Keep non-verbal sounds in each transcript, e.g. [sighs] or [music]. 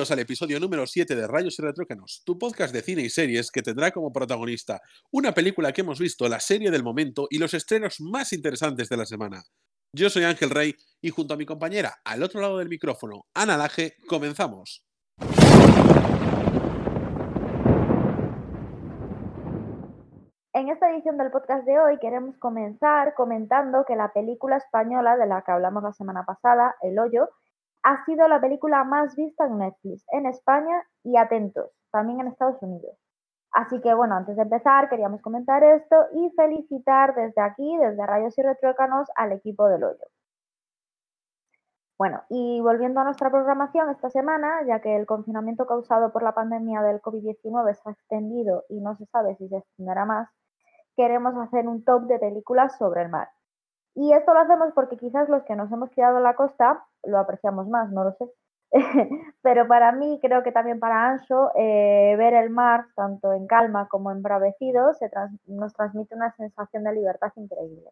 Al episodio número 7 de Rayos y Retrócanos, tu podcast de cine y series que tendrá como protagonista una película que hemos visto, la serie del momento y los estrenos más interesantes de la semana. Yo soy Ángel Rey y junto a mi compañera al otro lado del micrófono, Ana Laje, comenzamos. En esta edición del podcast de hoy queremos comenzar comentando que la película española de la que hablamos la semana pasada, El Hoyo, ha sido la película más vista en Netflix, en España y atentos, también en Estados Unidos. Así que bueno, antes de empezar queríamos comentar esto y felicitar desde aquí, desde Rayos y Retrócanos, al equipo del hoyo. Bueno, y volviendo a nuestra programación esta semana, ya que el confinamiento causado por la pandemia del COVID-19 se ha extendido y no se sabe si se extenderá más, queremos hacer un top de películas sobre el mar. Y esto lo hacemos porque quizás los que nos hemos criado en la costa lo apreciamos más, no lo sé. [laughs] Pero para mí, creo que también para Ancho, eh, ver el mar, tanto en calma como embravecido, se nos transmite una sensación de libertad increíble.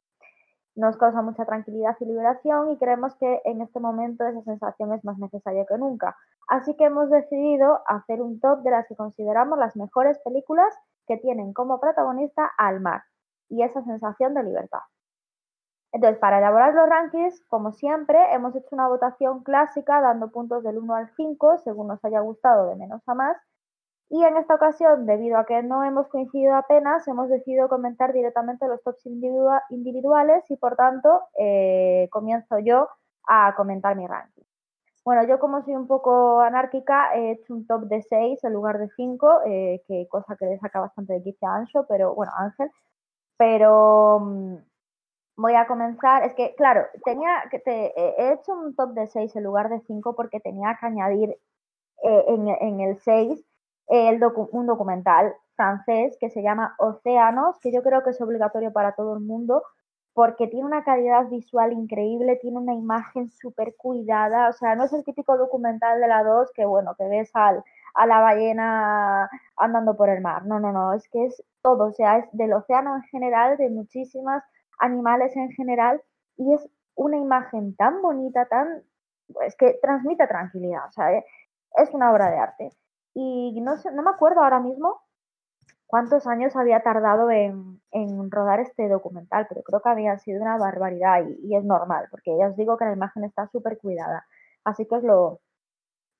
Nos causa mucha tranquilidad y liberación y creemos que en este momento esa sensación es más necesaria que nunca. Así que hemos decidido hacer un top de las que consideramos las mejores películas que tienen como protagonista al mar y esa sensación de libertad. Entonces, para elaborar los rankings, como siempre, hemos hecho una votación clásica dando puntos del 1 al 5, según nos haya gustado, de menos a más. Y en esta ocasión, debido a que no hemos coincidido apenas, hemos decidido comentar directamente los tops individuales y, por tanto, eh, comienzo yo a comentar mi ranking. Bueno, yo como soy un poco anárquica, he hecho un top de 6 en lugar de 5, eh, que cosa que le saca bastante de quicio a Ancho, pero bueno, Ángel. Pero mm, voy a comenzar. Es que, claro, tenía que te, he hecho un top de 6 en lugar de 5 porque tenía que añadir eh, en, el 6 el un documental francés que se llama Océanos, que yo creo que es obligatorio para todo el mundo porque tiene una calidad visual increíble, tiene una imagen súper cuidada, o sea, no es el típico documental de la 2 que, bueno, que ves al, a la ballena andando por el mar, no, no, no, es que es todo, o sea, es del océano en general, de muchísimas animales en general, y es una imagen tan bonita, tan, es que transmite tranquilidad, o sea, eh, es una obra de arte. Y no, sé, no me acuerdo ahora mismo cuántos años había tardado en, rodar este documental, pero creo que había sido una barbaridad y, es normal, porque ya os digo que la imagen está súper cuidada. Así que os lo,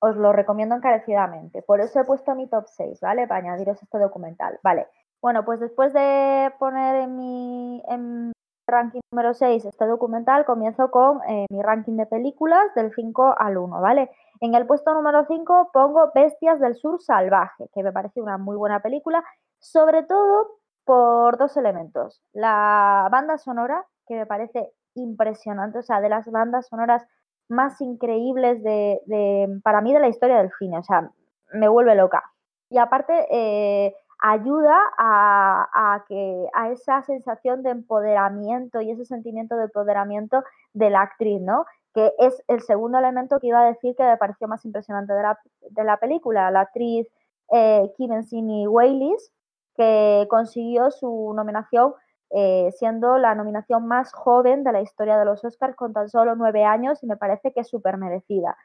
os lo recomiendo encarecidamente. Por eso he puesto mi top 6, ¿vale? Para añadiros este documental. Vale. Bueno, pues después de poner en mi, en ranking número 6 este documental, comienzo con eh, mi ranking de películas del 5 al 1, ¿vale? En el puesto número 5 pongo Bestias del Sur Salvaje, que me parece una muy buena película, sobre todo por dos elementos. La banda sonora, que me parece impresionante, o sea, de las bandas sonoras más increíbles de, para mí de la historia del cine, o sea, me vuelve loca. Y aparte, eh, ayuda a, que, a esa sensación de empoderamiento y ese sentimiento de empoderamiento de la actriz, ¿no? Que es el segundo elemento que iba a decir que me pareció más impresionante de la, de la película, la actriz eh, Kim Sini Waylis, que consiguió su nominación eh, siendo la nominación más joven de la historia de los Oscars con tan solo nueve años y me parece que es súper merecida.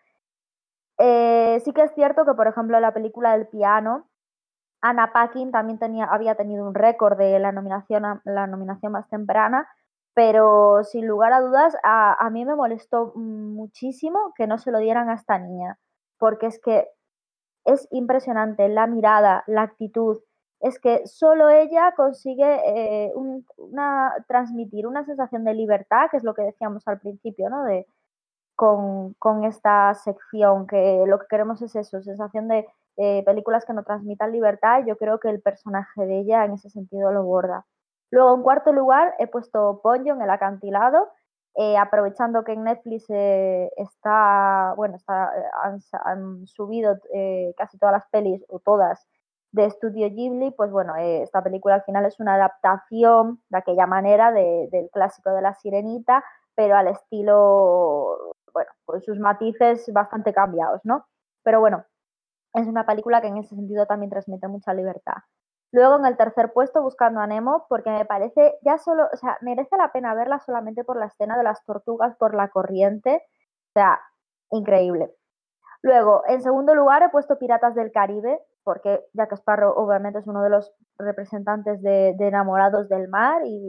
Eh, sí que es cierto que, por ejemplo, la película del piano, Anna Paquin también tenía, había tenido un récord de la nominación, la nominación más temprana, pero sin lugar a dudas a, mí me molestó muchísimo que no se lo dieran a esta niña, porque es que es impresionante la mirada, la actitud, es que solo ella consigue eh, una, transmitir una sensación de libertad, que es lo que decíamos al principio, ¿no? Con, con esta sección, que lo que queremos es eso, sensación de eh, películas que no transmitan libertad, yo creo que el personaje de ella en ese sentido lo borda. Luego, en cuarto lugar, he puesto Ponyo en el acantilado, eh, aprovechando que en Netflix eh, está, bueno, está, han, subido casi todas las pelis, o todas, de Estudio Ghibli, pues bueno, esta película al final es una adaptación de aquella manera del clásico de la sirenita, pero al estilo, bueno, con sus matices bastante cambiados, ¿no? Pero bueno, es una película que en ese sentido también transmite mucha libertad. Luego en el tercer puesto Buscando a Nemo, porque me parece ya solo, o sea, merece la pena verla solamente por la escena de las tortugas por la corriente. O sea, increíble. Luego, en segundo lugar, he puesto Piratas del Caribe, porque Jack Sparrow obviamente es uno de los representantes de, enamorados del mar y,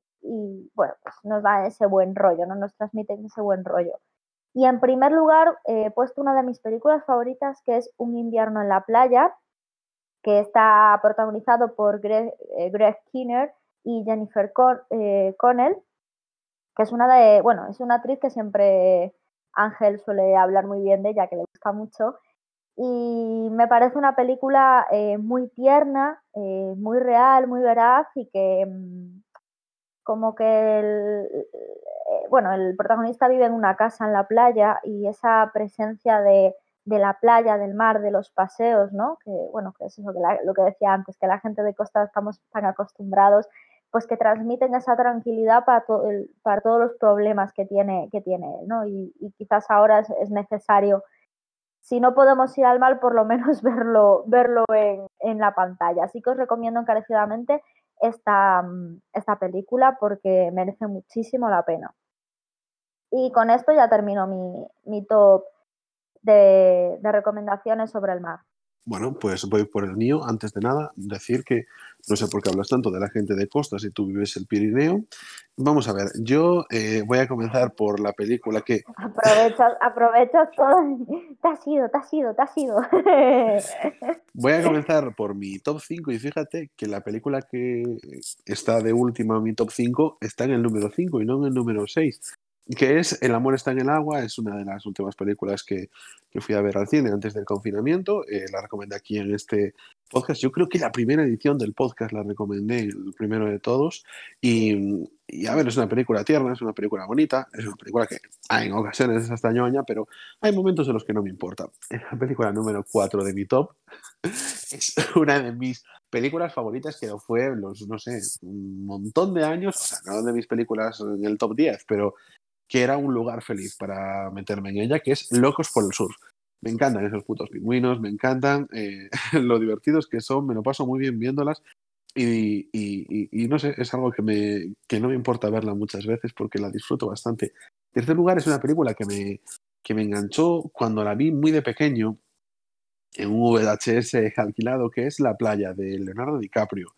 bueno, pues nos da ese buen rollo, ¿no? nos transmiten ese buen rollo. Y en primer lugar, he puesto una de mis películas favoritas, que es Un invierno en la playa, que está protagonizado por Greg, eh, Greg Kinner y Jennifer eh, Connell, que es una de, bueno, es una actriz que siempre Ángel suele hablar muy bien de ella, que le gusta mucho. Y me parece una película eh, muy tierna, eh, muy real, muy veraz y que mm, como que el, eh, bueno, el protagonista vive en una casa en la playa y esa presencia de, la playa, del mar, de los paseos, ¿no? Que bueno, que es lo que, lo que decía antes, que la gente de costa estamos tan acostumbrados pues que transmiten esa tranquilidad para, para todos los problemas que tiene, que tiene ¿no? Y, quizás ahora es, necesario, si no podemos ir al mal, por lo menos [laughs] verlo, verlo en, la pantalla. Así que os recomiendo encarecidamente esta, esta película porque merece muchísimo la pena. Y con esto ya termino mi, top de recomendaciones sobre el mar. Bueno, pues voy por el mío. Antes de nada, decir que no sé por qué hablas tanto de la gente de costa si tú vives el Pirineo. Vamos a ver, yo eh, voy a comenzar por la película que... Aprovechas, aprovechas todo. Te has ido, te has ido, te has ido. [laughs] Voy a comenzar por mi top 5 y fíjate que la película que está de última en mi top 5 está en el número 5 y no en el número 6 que es El amor está en el agua, es una de las últimas películas que, fui a ver al cine antes del confinamiento, eh, la recomendé aquí en este podcast, yo creo que la primera edición del podcast la recomendé, el primero de todos, y, a ver, es una película tierna, es una película bonita, es una película que en ocasiones es hasta ñoña, pero hay momentos en los que no me importa. Es la película número 4 de mi top, [laughs] es una de mis películas favoritas que fue los, no sé, un montón de años, o sea, no de mis películas en el top 10, pero que era un lugar feliz para meterme en ella, que es Locos por el Sur. Me encantan esos putos pingüinos, me encantan eh, [laughs] lo divertidos que son, me lo paso muy bien viéndolas y, y, no sé, es algo que, me, que no me importa verla muchas veces porque la disfruto bastante. En tercer lugar, es una película que me, que me enganchó cuando la vi muy de pequeño en un VHS alquilado, que es La playa de Leonardo DiCaprio.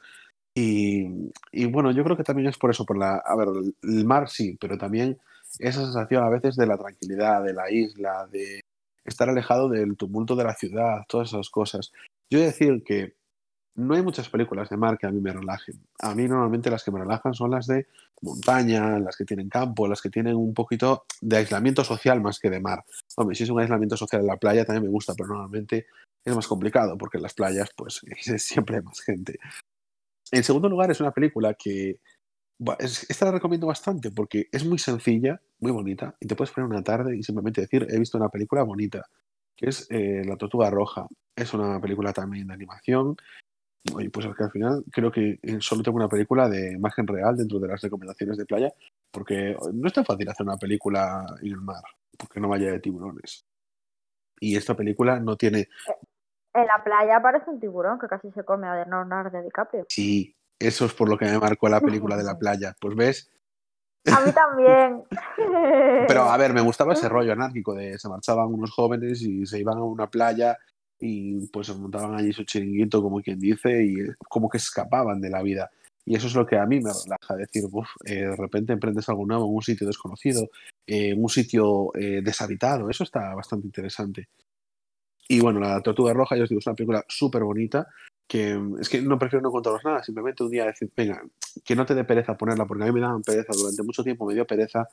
Y, y, bueno, yo creo que también es por eso, por la, a ver, el mar sí, pero también esa sensación a veces de la tranquilidad, de la isla, de estar alejado del tumulto de la ciudad, todas esas cosas. Yo he de decir que no hay muchas películas de mar que a mí me relajen. A mí normalmente las que me relajan son las de montaña, las que tienen campo, las que tienen un poquito de aislamiento social más que de mar. Hombre, si es un aislamiento social en la playa también me gusta, pero normalmente es más complicado porque en las playas pues [laughs] siempre hay más gente. En segundo lugar es una película que esta la recomiendo bastante porque es muy sencilla, muy bonita, y te puedes poner una tarde y simplemente decir, he visto una película bonita, que es eh, La Tortuga Roja. Es una película también de animación. Y pues al final creo que eh, solo tengo una película de imagen real dentro de las recomendaciones de playa, porque no es tan fácil hacer una película en el mar, porque no vaya de tiburones. Y esta película no tiene... En la playa aparece un tiburón que casi se come a Leonardo DiCaprio. Sí, eso es por lo que me marcó la película de la playa. Pues ves. A mí también. [laughs] Pero a ver, me gustaba ese rollo anárquico de se marchaban unos jóvenes y se iban a una playa y pues se montaban allí su chiringuito, como quien dice, y como que escapaban de la vida. Y eso es lo que a mí me relaja, decir, eh, de repente emprendes algo nuevo en un sitio desconocido, en un sitio eh, deshabitado, eso está bastante interesante. Y bueno, La Tortuga Roja, yo os digo, es una película súper bonita, que es que no prefiero no contaros nada, simplemente un día decir, venga, que no te dé pereza ponerla, porque a mí me daban pereza, durante mucho tiempo me dio pereza,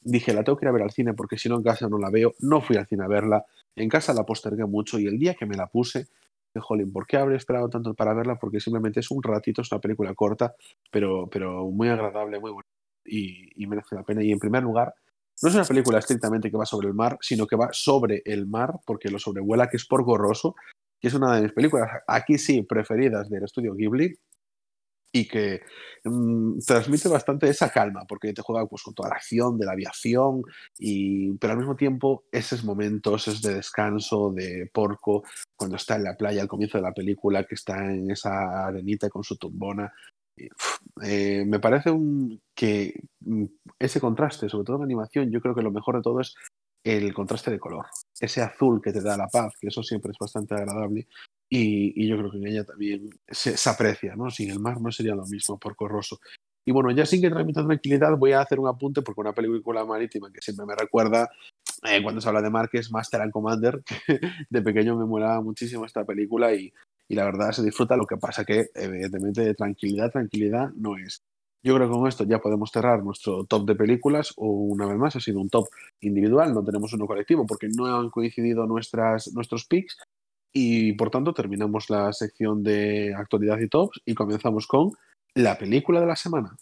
dije, la tengo que ir a ver al cine porque si no en casa no la veo, no fui al cine a verla, en casa la postergué mucho y el día que me la puse, dije, jolín, ¿por qué habré esperado tanto para verla? Porque simplemente es un ratito, es una película corta, pero, pero muy agradable, muy buena y, y merece la pena. Y en primer lugar, no es una película estrictamente que va sobre el mar, sino que va sobre el mar, porque lo sobrevuela, que es por gorroso, que es una de mis películas, aquí sí, preferidas del estudio Ghibli, y que mm, transmite bastante esa calma, porque te juega pues, con toda la acción de la aviación, y, pero al mismo tiempo esos momentos es de descanso, de porco, cuando está en la playa al comienzo de la película, que está en esa arenita con su tumbona. Eh, me parece un, que mm, ese contraste, sobre todo en animación, yo creo que lo mejor de todo es el contraste de color, ese azul que te da la paz, que eso siempre es bastante agradable. Y, yo creo que en ella también se, aprecia, ¿no? Sin el mar no sería lo mismo por corroso. Y bueno, ya sin que transmita tranquilidad, voy a hacer un apunte porque una película marítima que siempre me recuerda eh, cuando se habla de mar, que es Master and Commander. [laughs] de pequeño me molaba muchísimo esta película y, y la verdad se disfruta. Lo que pasa que, evidentemente, de tranquilidad, tranquilidad no es. Yo creo que con esto ya podemos cerrar nuestro top de películas, o una vez más ha sido un top individual, no tenemos uno colectivo porque no han coincidido nuestras, nuestros picks y por tanto terminamos la sección de actualidad y tops y comenzamos con la película de la semana.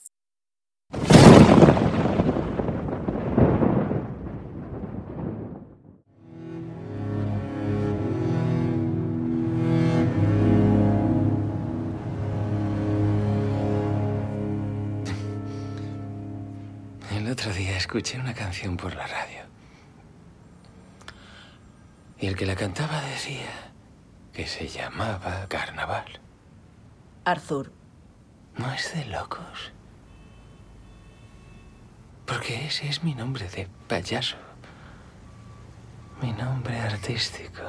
Escuché una canción por la radio. Y el que la cantaba decía que se llamaba Carnaval. Arthur. No es de locos. Porque ese es mi nombre de payaso. Mi nombre artístico.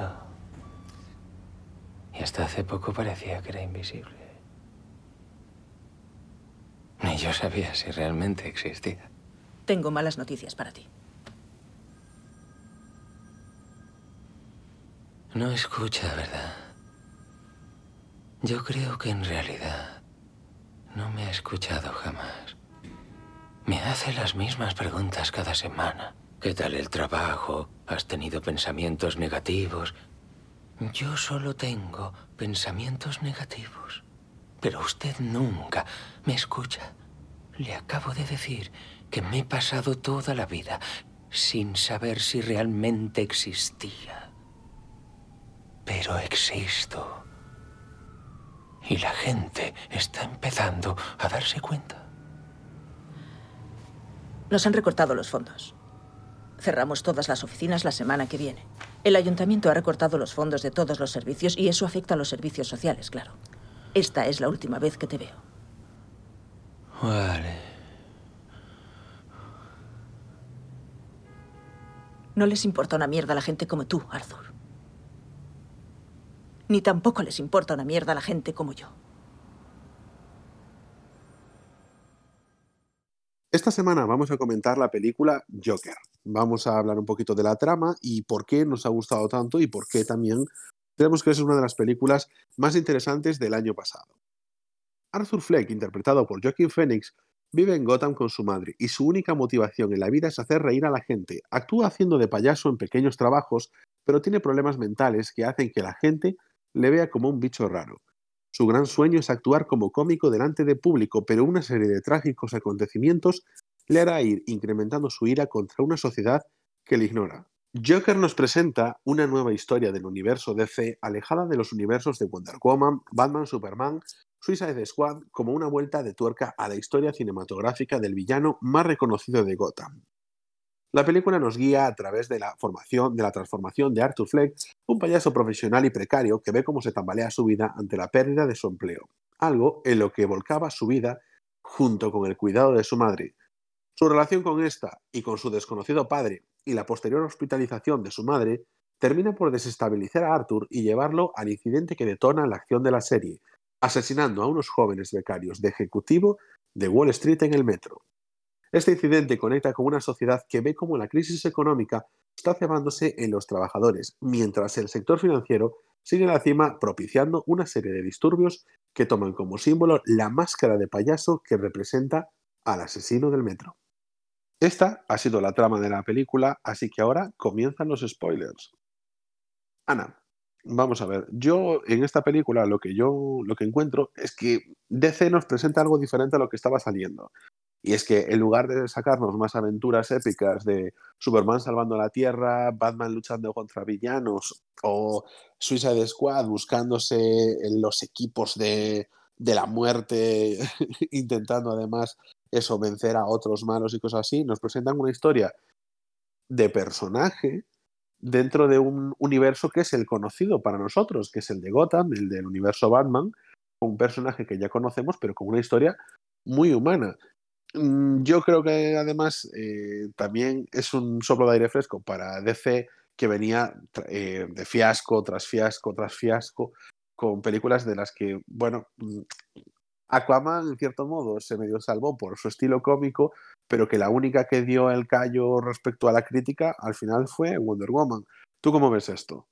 Y hasta hace poco parecía que era invisible. Ni yo sabía si realmente existía. Tengo malas noticias para ti. No escucha, ¿verdad? Yo creo que en realidad no me ha escuchado jamás. Me hace las mismas preguntas cada semana. ¿Qué tal el trabajo? ¿Has tenido pensamientos negativos? Yo solo tengo pensamientos negativos. Pero usted nunca me escucha. Le acabo de decir que me he pasado toda la vida sin saber si realmente existía. Pero existo. Y la gente está empezando a darse cuenta. Nos han recortado los fondos. Cerramos todas las oficinas la semana que viene. El ayuntamiento ha recortado los fondos de todos los servicios y eso afecta a los servicios sociales, claro. Esta es la última vez que te veo. Vale. No les importa una mierda a la gente como tú, Arthur. Ni tampoco les importa una mierda a la gente como yo. Esta semana vamos a comentar la película Joker. Vamos a hablar un poquito de la trama y por qué nos ha gustado tanto y por qué también creemos que es una de las películas más interesantes del año pasado. Arthur Fleck, interpretado por Joaquin Phoenix, Vive en Gotham con su madre y su única motivación en la vida es hacer reír a la gente. Actúa haciendo de payaso en pequeños trabajos, pero tiene problemas mentales que hacen que la gente le vea como un bicho raro. Su gran sueño es actuar como cómico delante de público, pero una serie de trágicos acontecimientos le hará ir incrementando su ira contra una sociedad que le ignora. Joker nos presenta una nueva historia del universo DC alejada de los universos de Wonder Woman, Batman, Superman Suicide Squad como una vuelta de tuerca a la historia cinematográfica del villano más reconocido de Gotham. La película nos guía a través de la formación, de la transformación de Arthur Fleck, un payaso profesional y precario que ve cómo se tambalea su vida ante la pérdida de su empleo, algo en lo que volcaba su vida junto con el cuidado de su madre. Su relación con esta y con su desconocido padre y la posterior hospitalización de su madre termina por desestabilizar a Arthur y llevarlo al incidente que detona la acción de la serie, asesinando a unos jóvenes becarios de ejecutivo de Wall Street en el metro. Este incidente conecta con una sociedad que ve cómo la crisis económica está cebándose en los trabajadores, mientras el sector financiero sigue en la cima propiciando una serie de disturbios que toman como símbolo la máscara de payaso que representa al asesino del metro. Esta ha sido la trama de la película, así que ahora comienzan los spoilers. Ana, Vamos a ver, yo en esta película lo que yo lo que encuentro es que DC nos presenta algo diferente a lo que estaba saliendo. Y es que en lugar de sacarnos más aventuras épicas de Superman salvando la Tierra, Batman luchando contra villanos o Suicide Squad buscándose en los equipos de, de la muerte, [laughs] intentando además eso, vencer a otros malos y cosas así, nos presentan una historia de personaje dentro de un universo que es el conocido para nosotros, que es el de Gotham, el del universo Batman, un personaje que ya conocemos, pero con una historia muy humana. mm, yo creo que además eh, también es un soplo de aire fresco para DC que venía eh, de fiasco tras fiasco tras fiasco con películas de las que, bueno, mm, Aquaman en cierto modo se medio salvó por su estilo cómico, pero que la única que dio el callo respecto a la crítica al final fue Wonder Woman. ¿Tú cómo ves esto?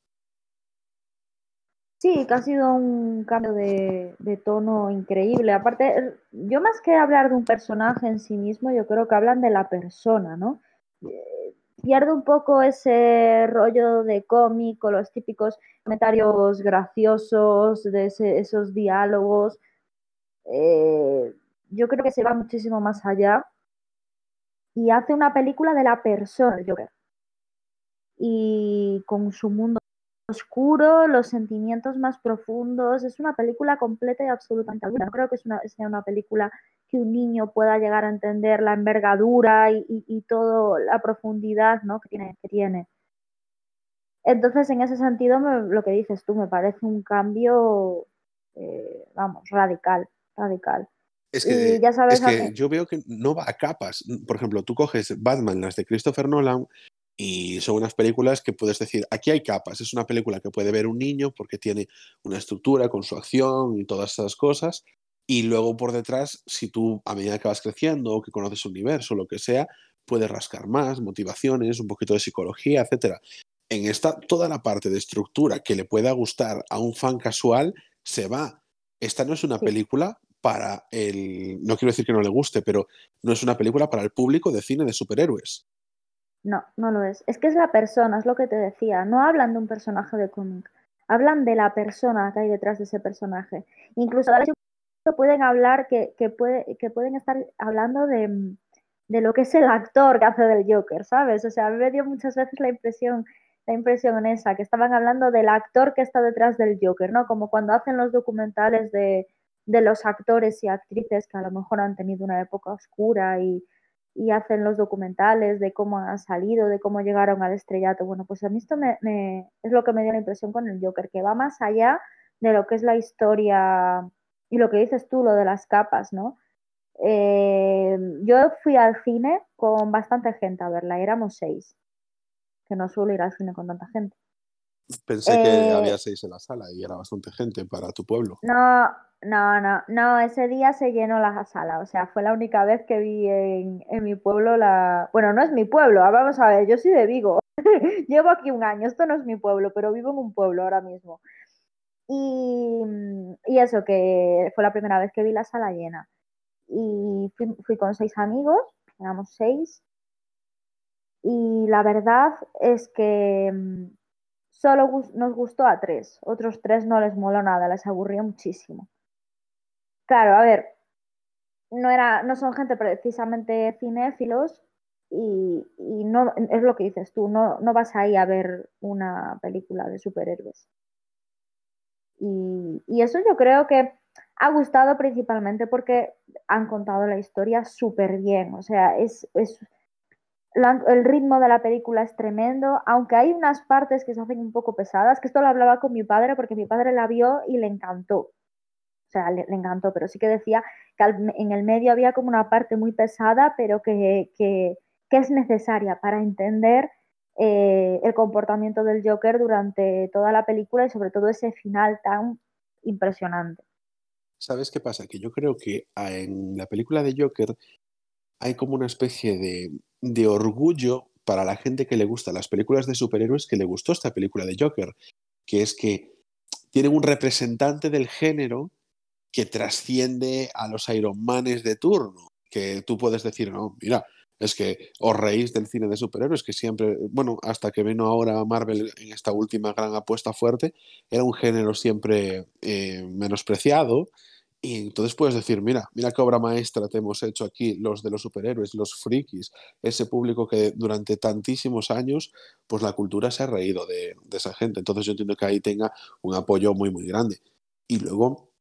Sí, que ha sido un cambio de, tono increíble. Aparte, yo más que hablar de un personaje en sí mismo, yo creo que hablan de la persona, ¿no? Eh, pierde un poco ese rollo de cómic o los típicos comentarios graciosos, de esos diálogos. Eh, yo creo que se va muchísimo más allá y hace una película de la persona, Joker. Y con su mundo oscuro, los sentimientos más profundos. Es una película completa y absolutamente adulta. No creo que sea una película que un niño pueda llegar a entender la envergadura y, y, toda la profundidad ¿no? que, tiene, que tiene. Entonces, en ese sentido, lo que dices tú me parece un cambio, eh, vamos, radical, radical. Es que, ya sabes es que yo veo que no va a capas. Por ejemplo, tú coges Batman, las de Christopher Nolan, y son unas películas que puedes decir, aquí hay capas, es una película que puede ver un niño porque tiene una estructura con su acción y todas esas cosas. Y luego por detrás, si tú a medida que vas creciendo o que conoces el universo lo que sea, puedes rascar más, motivaciones, un poquito de psicología, etc. En esta, toda la parte de estructura que le pueda gustar a un fan casual se va. Esta no es una película para el. No quiero decir que no le guste, pero no es una película para el público de cine de superhéroes. No, no lo es. Es que es la persona, es lo que te decía. No hablan de un personaje de cómic, hablan de la persona que hay detrás de ese personaje. Incluso pueden hablar, que, que, puede, que pueden estar hablando de, de, lo que es el actor que hace del Joker, ¿sabes? O sea, a mí me dio muchas veces la impresión, la impresión esa, que estaban hablando del actor que está detrás del Joker, ¿no? Como cuando hacen los documentales de, de los actores y actrices que a lo mejor han tenido una época oscura y, y hacen los documentales de cómo han salido, de cómo llegaron al estrellato. Bueno, pues a mí esto me, es lo que me dio la impresión con el Joker, que va más allá de lo que es la historia y lo que dices tú, lo de las capas, ¿no? Eh, yo fui al cine con bastante gente a verla, éramos seis, que no suelo ir al cine con tanta gente. Pensé que eh, había seis en la sala y era bastante gente para tu pueblo. No, no, no, no, ese día se llenó la sala, o sea, fue la única vez que vi en, mi pueblo la... Bueno, no es mi pueblo, ah, vamos a ver, yo soy de Vigo, [laughs] llevo aquí un año, esto no es mi pueblo, pero vivo en un pueblo ahora mismo. Y, y eso, que fue la primera vez que vi la sala llena. Y fui, fui con seis amigos, éramos seis, y la verdad es que mm, solo nos gustó a tres, otros tres no les moló nada, les aburrió muchísimo. Claro, a ver, no, era, no son gente precisamente cinéfilos y, no es lo que dices tú, no, no vas ahí a ver una película de superhéroes. Y, y eso yo creo que ha gustado principalmente porque han contado la historia súper bien, o sea, es, es el ritmo de la película es tremendo, aunque hay unas partes que se hacen un poco pesadas, que esto lo hablaba con mi padre porque mi padre la vio y le encantó sea, le, encantó, pero sí que decía que en el medio había como una parte muy pesada, pero que, es necesaria para entender eh, el comportamiento del Joker durante toda la película y sobre todo ese final tan impresionante. ¿Sabes qué pasa? Que yo creo que en la película de Joker hay como una especie de, de orgullo para la gente que le gusta las películas de superhéroes que le gustó esta película de Joker, que es que tiene un representante del género que trasciende a los Ironmanes de turno, que tú puedes decir, no, mira, es que os reís del cine de superhéroes, que siempre, bueno, hasta que vino ahora Marvel en esta última gran apuesta fuerte, era un género siempre eh, menospreciado. Y entonces puedes decir, mira, mira qué obra maestra te hemos hecho aquí, los de los superhéroes, los frikis, ese público que durante tantísimos años, pues la cultura se ha reído de, de esa gente. Entonces yo entiendo que ahí tenga un apoyo muy, muy grande. Y luego,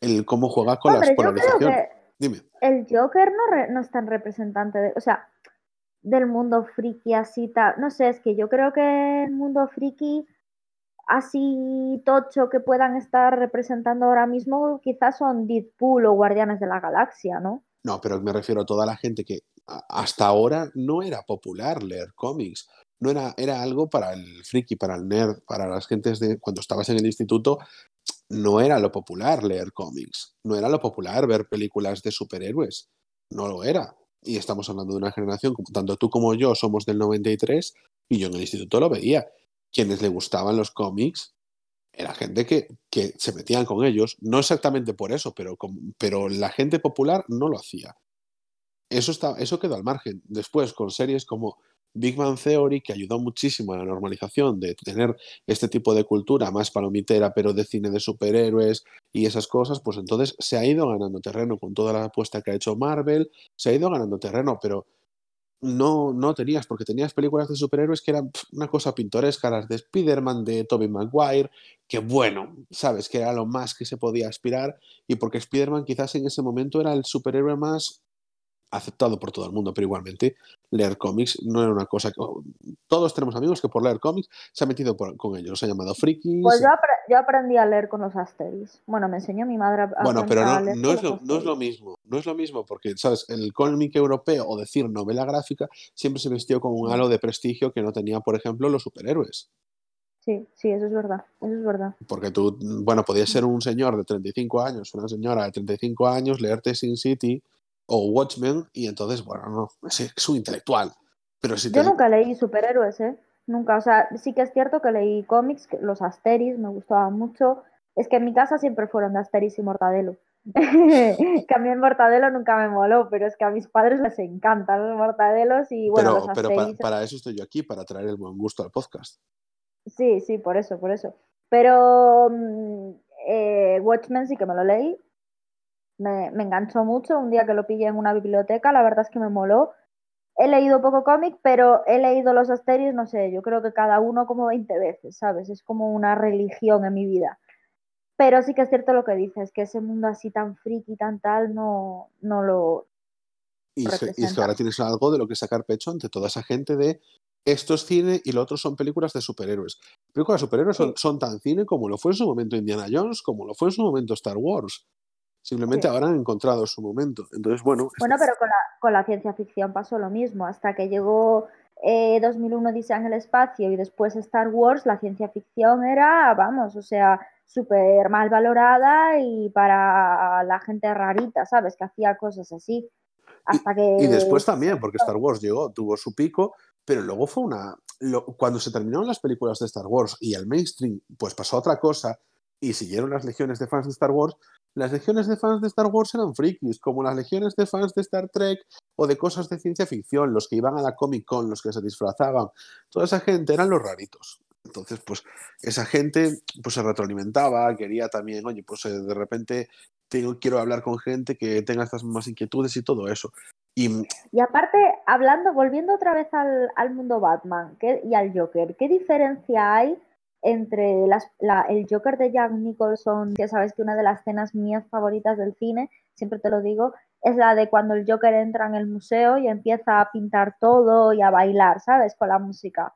el cómo juega con las polarizaciones. Dime. El Joker no, no es tan representante, de, o sea, del mundo friki así tal. No sé, es que yo creo que el mundo friki así tocho que puedan estar representando ahora mismo quizás son Deadpool o Guardianes de la Galaxia, ¿no? No, pero me refiero a toda la gente que hasta ahora no era popular leer cómics. No era, era algo para el friki, para el nerd, para las gentes de cuando estabas en el instituto, no era lo popular leer cómics, no era lo popular ver películas de superhéroes, no lo era. Y estamos hablando de una generación, tanto tú como yo somos del 93, y yo en el instituto lo veía. Quienes le gustaban los cómics era gente que, que se metían con ellos, no exactamente por eso, pero, pero la gente popular no lo hacía. Eso, está, eso quedó al margen. Después, con series como Big Bang Theory, que ayudó muchísimo a la normalización de tener este tipo de cultura más palomitera, pero de cine de superhéroes y esas cosas, pues entonces se ha ido ganando terreno con toda la apuesta que ha hecho Marvel, se ha ido ganando terreno, pero no, no tenías, porque tenías películas de superhéroes que eran una cosa pintoresca, las de Spider-Man, de Tobey Maguire, que bueno, sabes, que era lo más que se podía aspirar, y porque Spider-Man quizás en ese momento era el superhéroe más aceptado por todo el mundo, pero igualmente leer cómics no era una cosa que... Todos tenemos amigos que por leer cómics se han metido con ellos, los ha llamado frikis. Pues yo, aprendí a leer con los Asteris. Bueno, me enseñó mi madre a Bueno, pero no, no, es lo, no es lo mismo, no es lo mismo, porque, ¿sabes? El cómic europeo, o decir novela gráfica, siempre se vestió con un halo de prestigio que no tenía, por ejemplo, los superhéroes. Sí, sí, eso es verdad, eso es verdad. Porque tú, bueno, podías ser un señor de 35 años, una señora de 35 años, leerte Sin City o Watchmen y entonces, bueno, no, es, un intelectual. Pero si Yo nunca leí superhéroes, ¿eh? Nunca, o sea, sí que es cierto que leí cómics, los Asteris me gustaban mucho. Es que en mi casa siempre fueron de Asteris y Mortadelo. [laughs] que a mí el Mortadelo nunca me moló, pero es que a mis padres les encantan los Mortadelos y bueno, pero, los Pero para, para, eso estoy yo aquí, para traer el buen gusto al podcast. Sí, sí, por eso, por eso. Pero mm, eh, Watchmen sí que me lo leí, me, enganchó mucho. Un día que lo pillé en una biblioteca, la verdad es que me moló. He leído poco cómic, pero he leído los Asterios, no sé, yo creo que cada uno como 20 veces, ¿sabes? Es como una religión en mi vida. Pero sí que es cierto lo que dices, que ese mundo así tan friki, tan tal, no, no lo. Y, y es que ahora tienes algo de lo que sacar pecho ante toda esa gente de esto es cine y lo otro son películas de superhéroes. Películas de superhéroes son, son, tan cine como lo fue en su momento Indiana Jones, como lo fue en su momento Star Wars. Simplemente ahora han encontrado su momento. Entonces, bueno. Bueno, pero con la, con la ciencia ficción pasó lo mismo. Hasta que llegó 2001 eh, Dice en el espacio y después Star Wars, la ciencia ficción era, vamos, o sea, súper mal valorada y para la gente rarita, ¿sabes? Que hacía cosas así. Hasta y, que... y después también, porque Star Wars llegó, tuvo su pico, pero luego fue una... cuando se terminaron las películas de Star Wars y el mainstream, pues pasó otra cosa y siguieron las legiones de fans de Star Wars, las legiones de fans de Star Wars eran frikis, como las legiones de fans de Star Trek o de cosas de ciencia ficción, los que iban a la Comic Con, los que se disfrazaban. Toda esa gente eran los raritos. Entonces, pues esa gente pues se retroalimentaba, quería también, oye, pues eh, de repente tengo, quiero hablar con gente que tenga estas mismas inquietudes y todo eso. Y, aparte, hablando, volviendo otra vez al mundo Batman y al Joker, ¿qué diferencia hay entre el Joker de Jack Nicholson, ya sabes que una de las escenas mías favoritas del cine, siempre te lo digo, es la de cuando el Joker entra en el museo y empieza a pintar todo y a bailar, ¿sabes? Con la música.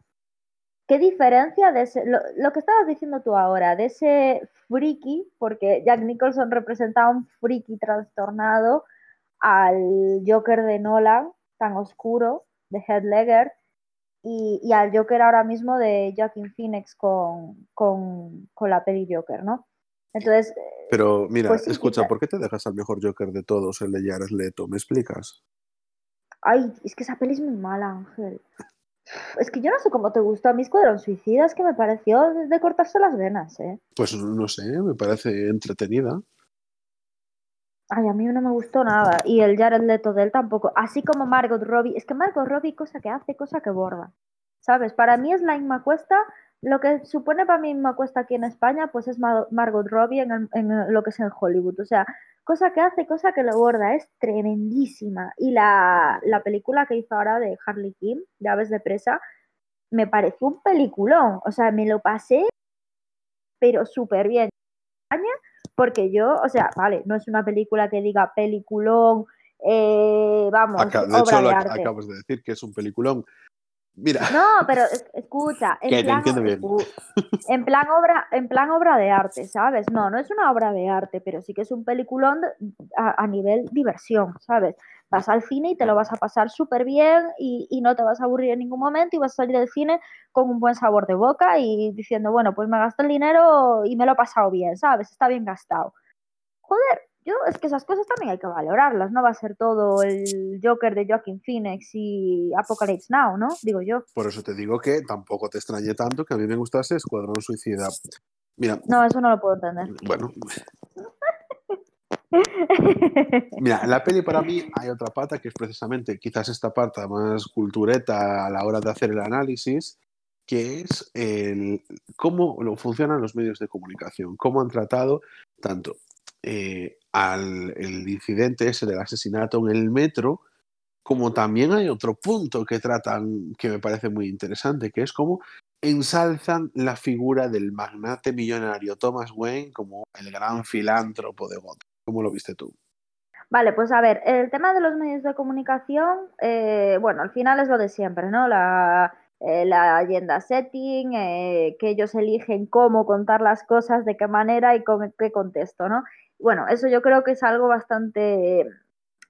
¿Qué diferencia de ese, lo, que estabas diciendo tú ahora, de ese friki, porque Jack Nicholson representaba un friki trastornado, al Joker de Nolan, tan oscuro, de Heath Ledger, y, al Joker ahora mismo de Joaquin Phoenix con, con, con, la peli Joker, ¿no? Entonces. Pero mira, pues escucha, ¿por qué te dejas al mejor Joker de todos, el de Jared Leto? ¿Me explicas? Ay, es que esa peli es muy mala, Ángel. Es que yo no sé cómo te gustó a mí Escuadrón Suicida, es que me pareció de cortarse las venas, ¿eh? Pues no sé, me parece entretenida. Ay, a mí no me gustó nada. Y el Jared Leto de él tampoco. Así como Margot Robbie. Es que Margot Robbie, cosa que hace, cosa que borda. ¿Sabes? Para mí es la misma cuesta. Lo que supone para mí misma cuesta aquí en España, pues es Margot Robbie en, lo que es en Hollywood. O sea, cosa que hace, cosa que lo borda. Es tremendísima. Y la, película que hizo ahora de Harley Quinn, de Aves de Presa, me pareció un peliculón. O sea, me lo pasé, pero súper bien. España porque yo, o sea, vale, no es una película que diga peliculón, eh, vamos, de hecho, acabas de decir que es un peliculón. Mira. No, pero es- escucha, en Que plan, en obra, en plan obra de arte, ¿sabes? No, no es una obra de arte, pero sí que es un peliculón de- a, a nivel diversión, ¿sabes? Vas al cine y te lo vas a pasar súper bien y, y no te vas a aburrir en ningún momento y vas a salir del cine con un buen sabor de boca y diciendo, bueno, pues me gasto el dinero y me lo he pasado bien, ¿sabes? Está bien gastado. Joder, yo es que esas cosas también hay que valorarlas, no va a ser todo el Joker de Joaquin Phoenix y Apocalypse Now, ¿no? Digo yo. Por eso te digo que tampoco te extrañe tanto que a mí me gustase Escuadrón Suicida. Mira, No, eso no lo puedo entender. bueno, mira, en la peli para mí hay otra pata que es precisamente quizás esta parte más cultureta a la hora de hacer el análisis, que es el, cómo lo- funcionan los medios de comunicación, cómo han tratado tanto eh, al el incidente ese del asesinato en el metro, como también hay otro punto que tratan que me parece muy interesante, que es cómo ensalzan la figura del magnate millonario Thomas Wayne como el gran filántropo de Gotham. ¿Cómo lo viste tú? Vale, pues a ver, el tema de los medios de comunicación, eh, bueno, al final es lo de siempre, ¿no? La, eh, la agenda setting, eh, que ellos eligen cómo contar las cosas, de qué manera y con qué contexto, ¿no? Bueno, eso yo creo que es algo bastante,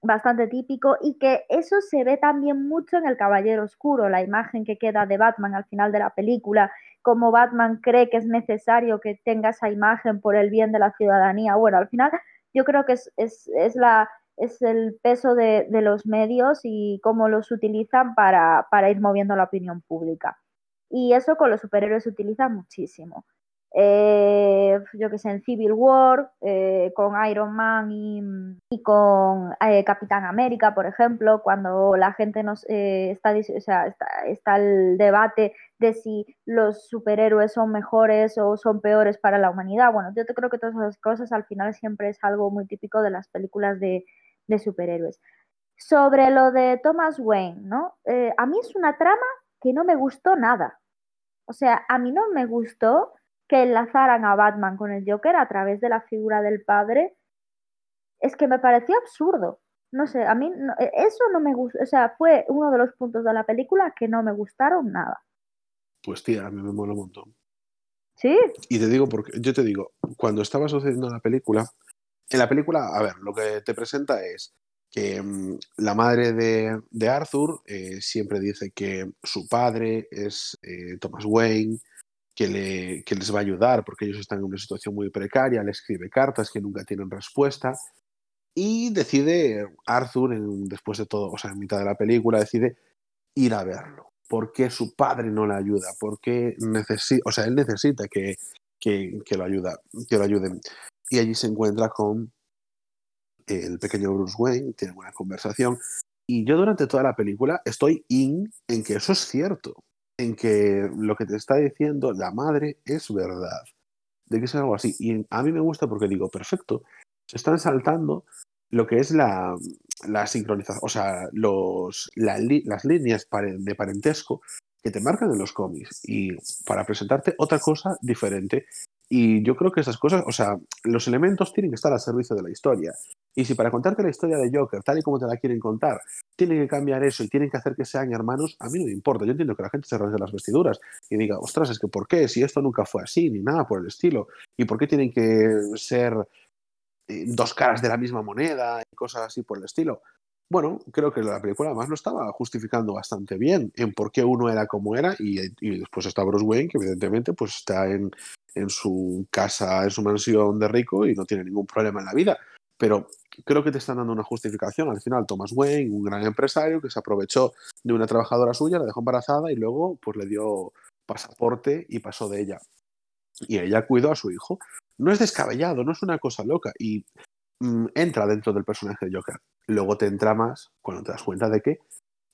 bastante típico y que eso se ve también mucho en El Caballero Oscuro, la imagen que queda de Batman al final de la película, cómo Batman cree que es necesario que tenga esa imagen por el bien de la ciudadanía. Bueno, al final yo creo que es, es, es la, es el peso de, de, los medios y cómo los utilizan para, para, ir moviendo la opinión pública. Y eso con los superhéroes se utiliza muchísimo. Eh, yo que sé, en Civil War, eh, con Iron Man y, y con eh, Capitán América, por ejemplo, cuando la gente nos eh, está, o sea, está, está el debate de si los superhéroes son mejores o son peores para la humanidad. Bueno, yo te creo que todas esas cosas al final siempre es algo muy típico de las películas de, de superhéroes. Sobre lo de Thomas Wayne, ¿no? Eh, a mí es una trama que no me gustó nada. O sea, a mí no me gustó que enlazaran a Batman con el Joker a través de la figura del padre. Es que me pareció absurdo. No sé, a mí no, eso no me gustó. O sea, fue uno de los puntos de la película que no me gustaron nada. Pues tía, a mí me mola un montón. Sí. Y te digo, porque yo te digo, cuando estaba sucediendo la película, en la película, a ver, lo que te presenta es que mmm, la madre de, Arthur eh, siempre dice que su padre es eh, Thomas Wayne, que, le, les va a ayudar porque ellos están en una situación muy precaria, le escribe cartas que nunca tienen respuesta y decide Arthur, después de todo, o sea, en mitad de la película, decide ir a verlo. ¿Por qué su padre no le ayuda? ¿Por qué necesita, o sea, él necesita que, que, que, lo ayuda, que lo ayuden? Y allí se encuentra con el pequeño Bruce Wayne, tienen una conversación. Y yo durante toda la película estoy in en que eso es cierto, en que lo que te está diciendo la madre es verdad, de que es algo así. Y a mí me gusta porque digo, perfecto, se están saltando lo que es la, la sincronización, o sea, los, la, las líneas de parentesco que te marcan en los cómics y para presentarte otra cosa diferente. Y yo creo que esas cosas, o sea, los elementos tienen que estar al servicio de la historia. Y si para contarte la historia de Joker, tal y como te la quieren contar, tienen que cambiar eso y tienen que hacer que sean hermanos, a mí no me importa. Yo entiendo que la gente se rasgue las vestiduras y diga, ostras, es que ¿por qué? Si esto nunca fue así, ni nada por el estilo. ¿Y por qué tienen que ser eh, dos caras de la misma moneda y cosas así por el estilo? Bueno, creo que la película además lo estaba justificando bastante bien en por qué uno era como era y, y después está Bruce Wayne, que evidentemente pues está en, en su casa, en su mansión de rico y no tiene ningún problema en la vida. Pero creo que te están dando una justificación. Al final, Thomas Wayne, un gran empresario que se aprovechó de una trabajadora suya, la dejó embarazada y luego pues le dio pasaporte y pasó de ella. Y ella cuidó a su hijo. No es descabellado, no es una cosa loca. Y mmm, entra dentro del personaje de Joker. Luego te entra más cuando te das cuenta de que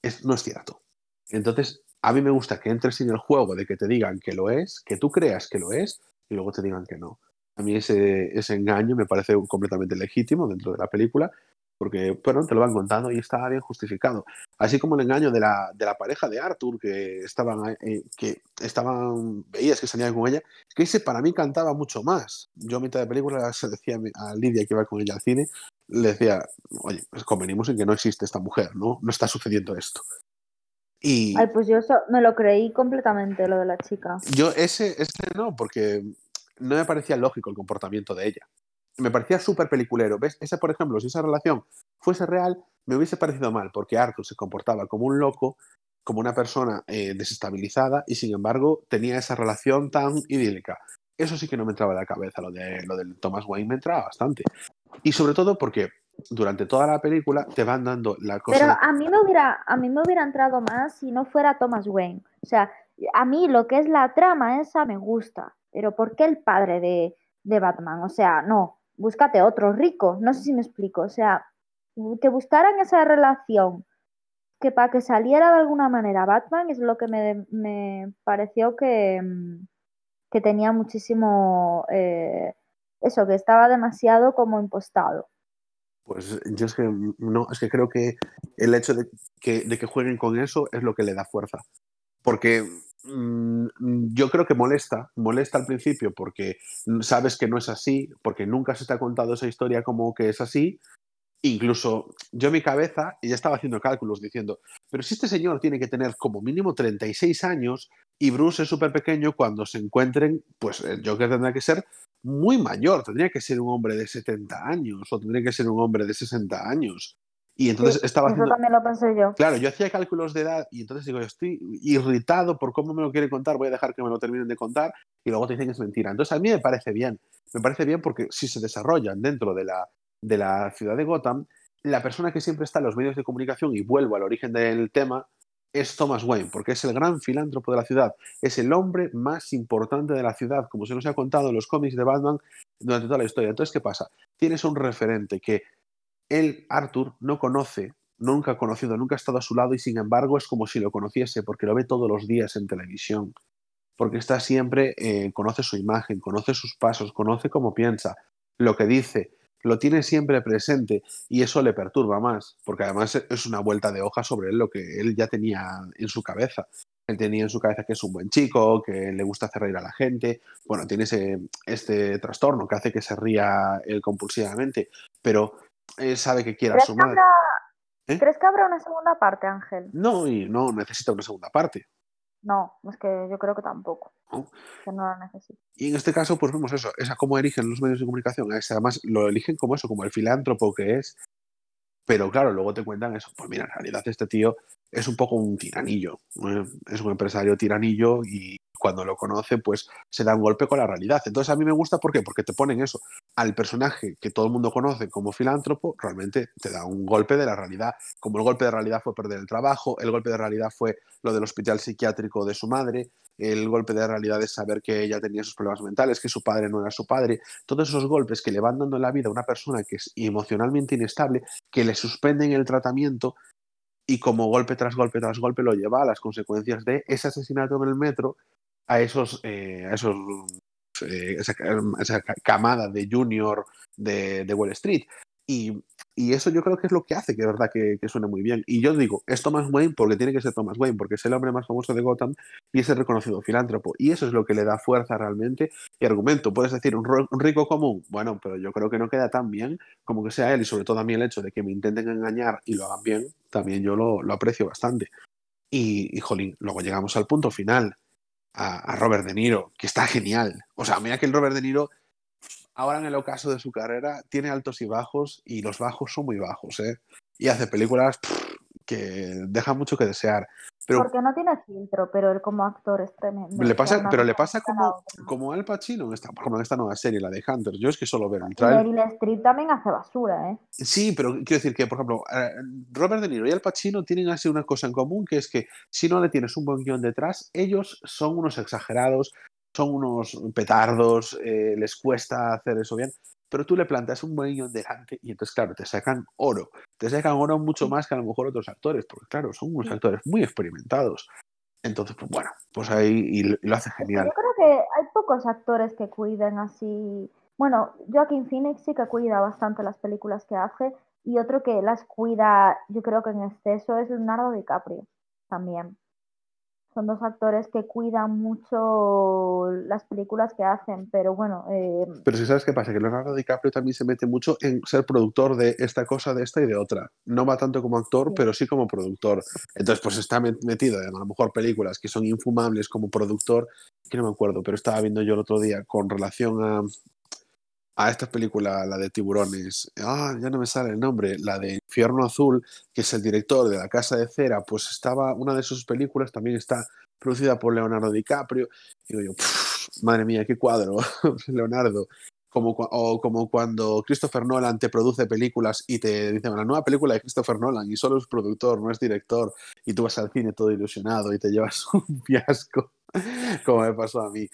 es, no es cierto. Entonces, a mí me gusta que entres en el juego de que te digan que lo es, que tú creas que lo es, y luego te digan que no. A mí ese, engaño me parece completamente legítimo dentro de la película, porque bueno, te lo van contando y está bien justificado. Así como el engaño de la, de la pareja de Arthur, que estaban, eh, que estaban, veías que salían con ella, que ese para mí cantaba mucho más. Yo a mitad de película se decía a Lidia que iba con ella al cine, le decía, oye, pues convenimos en que no existe esta mujer, ¿no? No está sucediendo esto. Y Ay, pues yo eso me lo creí completamente, lo de la chica. yo ese, ese no, porque no me parecía lógico el comportamiento de ella. Me parecía súper peliculero. ¿Ves? Ese, por ejemplo, si esa relación fuese real, me hubiese parecido mal, porque Arthur se comportaba como un loco, como una persona eh, desestabilizada, y sin embargo tenía esa relación tan idílica. Eso sí que no me entraba en la cabeza, lo, de, lo del Thomas Wayne me entraba bastante. Y sobre todo porque durante toda la película te van dando la cosa... Pero a mí me hubiera, a mí me hubiera entrado más si no fuera Thomas Wayne. O sea, a mí lo que es la trama esa me gusta, pero ¿por qué el padre de, de Batman? O sea, no, búscate otro rico, no sé si me explico. O sea, que buscaran esa relación que para que saliera de alguna manera Batman es lo que me, me pareció que, que tenía muchísimo... eh, eso, que estaba demasiado como impostado. Pues yo es que no, es que creo que el hecho de que, de que jueguen con eso es lo que le da fuerza. Porque mm, yo creo que molesta, molesta al principio porque sabes que no es así, porque nunca se te ha contado esa historia como que es así. Incluso yo en mi cabeza ya estaba haciendo cálculos diciendo, pero si este señor tiene que tener como mínimo 36 años y Bruce es súper pequeño, cuando se encuentren, pues el Joker tendrá que ser muy mayor, tendría que ser un hombre de 70 años o tendría que ser un hombre de 60 años. Y entonces Sí, estaba eso también lo pensé yo. Claro, yo hacía cálculos de edad y entonces digo, estoy irritado por cómo me lo quieren contar, voy a dejar que me lo terminen de contar y luego te dicen que es mentira. Entonces a mí me parece bien, me parece bien porque si se desarrollan dentro de la, de la ciudad de Gotham, la persona que siempre está en los medios de comunicación, y vuelvo al origen del tema, es Thomas Wayne, porque es el gran filántropo de la ciudad, es el hombre más importante de la ciudad, como se nos ha contado en los cómics de Batman durante toda la historia. Entonces, ¿qué pasa? Tienes un referente que él, Arthur, no conoce, nunca ha conocido, nunca ha estado a su lado y sin embargo es como si lo conociese porque lo ve todos los días en televisión. Porque está siempre, eh, conoce su imagen, conoce sus pasos, conoce cómo piensa, lo que dice, lo tiene siempre presente y eso le perturba más, porque además es una vuelta de hoja sobre él lo que él ya tenía en su cabeza. Él tenía en su cabeza que es un buen chico, que le gusta hacer reír a la gente. Bueno, tiene ese, este trastorno que hace que se ría él compulsivamente, pero él sabe que quiere a ¿Crees su madre. ¿Eh? ¿Crees que habrá una segunda parte, Ángel? No, y no necesita una segunda parte. No, es que yo creo que tampoco. No. Que no la necesito. Y en este caso, pues vemos eso, esa cómo eligen los medios de comunicación. Es, además, lo eligen como eso, como el filántropo que es. Pero claro, luego te cuentan eso. Pues mira, en realidad este tío es un poco un tiranillo. ¿eh? Es un empresario tiranillo y cuando lo conoce, pues se da un golpe con la realidad. Entonces a mí me gusta, ¿por qué? Porque te ponen eso. Al personaje que todo el mundo conoce como filántropo, realmente te da un golpe de la realidad. Como el golpe de realidad fue perder el trabajo, el golpe de realidad fue lo del hospital psiquiátrico de su madre, el golpe de realidad es saber que ella tenía sus problemas mentales, que su padre no era su padre, todos esos golpes que le van dando en la vida a una persona que es emocionalmente inestable, que le suspenden el tratamiento y como golpe tras golpe tras golpe lo lleva a las consecuencias de ese asesinato en el metro, a esos, eh, a esos eh, esa, camada de junior de, de Wall Street. Y, y, eso yo creo que es lo que hace que de verdad que, que, suene muy bien. Y yo digo, es Thomas Wayne porque tiene que ser Thomas Wayne, porque es el hombre más famoso de Gotham y es el reconocido filántropo. Y eso es lo que le da fuerza realmente y argumento. Puedes decir, un, un rico común, bueno, pero yo creo que no queda tan bien como que sea él y sobre todo a mí el hecho de que me intenten engañar y lo hagan bien, también yo lo, lo aprecio bastante. Y, y, jolín, luego llegamos al punto final, a, Robert De Niro, que está genial. O sea, mira que el Robert De Niro ahora en el ocaso de su carrera tiene altos y bajos y los bajos son muy bajos, ¿eh? Y hace películas que dejan mucho que desear. Pero, Porque no tiene filtro, pero él como actor es tremendo. Le pasa, pero le pasa como, como Al Pacino en esta, por ejemplo, en esta nueva serie, la de Hunter. Yo es que solo veo el trailer. Meryl Streep también hace basura, ¿eh? Sí, pero quiero decir que, por ejemplo, Robert De Niro y Al Pacino tienen así una cosa en común, que es que si no le tienes un buen guion detrás, ellos son unos exagerados, son unos petardos, eh, les cuesta hacer eso bien, pero tú le plantas un buen guion delante y entonces, claro, te sacan oro. Te sacan oro mucho más que a lo mejor otros actores, porque, claro, son unos actores muy experimentados. Entonces, pues bueno, pues ahí y lo hace genial. Yo creo que hay pocos actores que cuiden así. Bueno, Joaquin Phoenix sí que cuida bastante las películas que hace y otro que las cuida, yo creo que en exceso, es Leonardo DiCaprio también. Son dos actores que cuidan mucho las películas que hacen, pero bueno. Eh, pero si sabes qué pasa, que Leonardo DiCaprio también se mete mucho en ser productor de esta cosa, de esta y de otra. No va tanto como actor, pero sí como productor. Entonces, pues está metido en a lo mejor películas que son infumables como productor, que no me acuerdo, pero estaba viendo yo el otro día con relación a, a esta película, la de tiburones, ah, ya no me sale el nombre, la de Infierno Azul, que es el director de La Casa de Cera, pues estaba, una de sus películas también está producida por Leonardo DiCaprio. Y digo yo, madre mía, qué cuadro, [laughs] Leonardo. Como, o como cuando Christopher Nolan te produce películas y te dicen la nueva película de Christopher Nolan y solo es productor, no es director, y tú vas al cine todo ilusionado y te llevas [laughs] un fiasco, como me pasó a mí.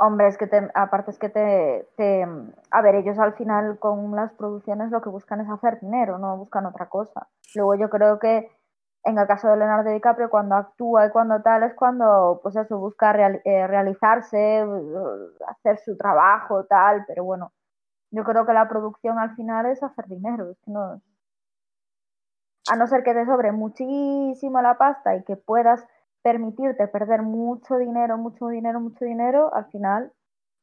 Hombre, es que te, aparte es que te, te, A ver, ellos al final con las producciones lo que buscan es hacer dinero, no buscan otra cosa. Luego yo creo que en el caso de Leonardo DiCaprio, cuando actúa y cuando tal, es cuando, pues eso, busca eh, realizarse, hacer su trabajo, tal, pero bueno, yo creo que la producción al final es hacer dinero, no... A no ser que te sobre muchísimo la pasta y que puedas permitirte perder mucho dinero, mucho dinero, mucho dinero, al final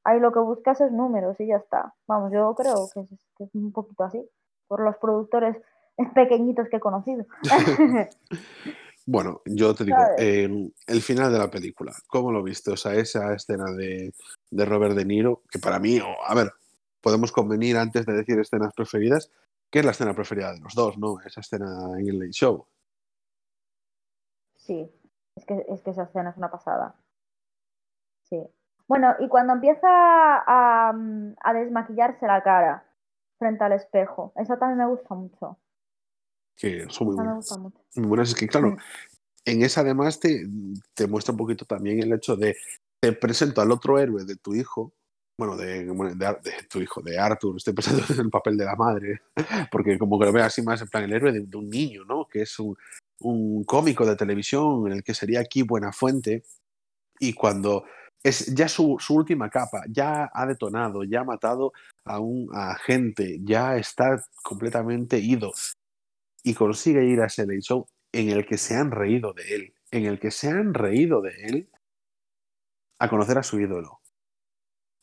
ahí lo que buscas es números y ya está. Vamos, yo creo que es, un poquito así, por los productores [laughs] pequeñitos que he conocido. [laughs] bueno, yo te digo, el final de la película, ¿cómo lo viste? O sea, esa escena de, de Robert De Niro, que para mí, a ver, podemos convenir antes de decir escenas preferidas, que es la escena preferida de los dos, ¿no? Esa escena en el Late Show. Sí, es que, es que esa escena es una pasada. Sí. Bueno, y cuando empieza a, a desmaquillarse la cara frente al espejo, eso también me gusta mucho. Que son muy buenas. Muy buenas. Es que, claro, en esa además te, te muestra un poquito también el hecho de te presento al otro héroe de tu hijo, bueno, de, de, tu hijo, de Arthur, estoy pensando [laughs] en el papel de la madre, porque como que lo veo así más en plan el héroe de, de un niño, ¿no? Que es un, un cómico de televisión en el que sería aquí buena fuente y cuando es ya su, última capa, ya ha detonado, ya ha matado a un agente, ya está completamente ido y consigue ir a ese show en el que se han reído de él, en el que se han reído de él a conocer a su ídolo.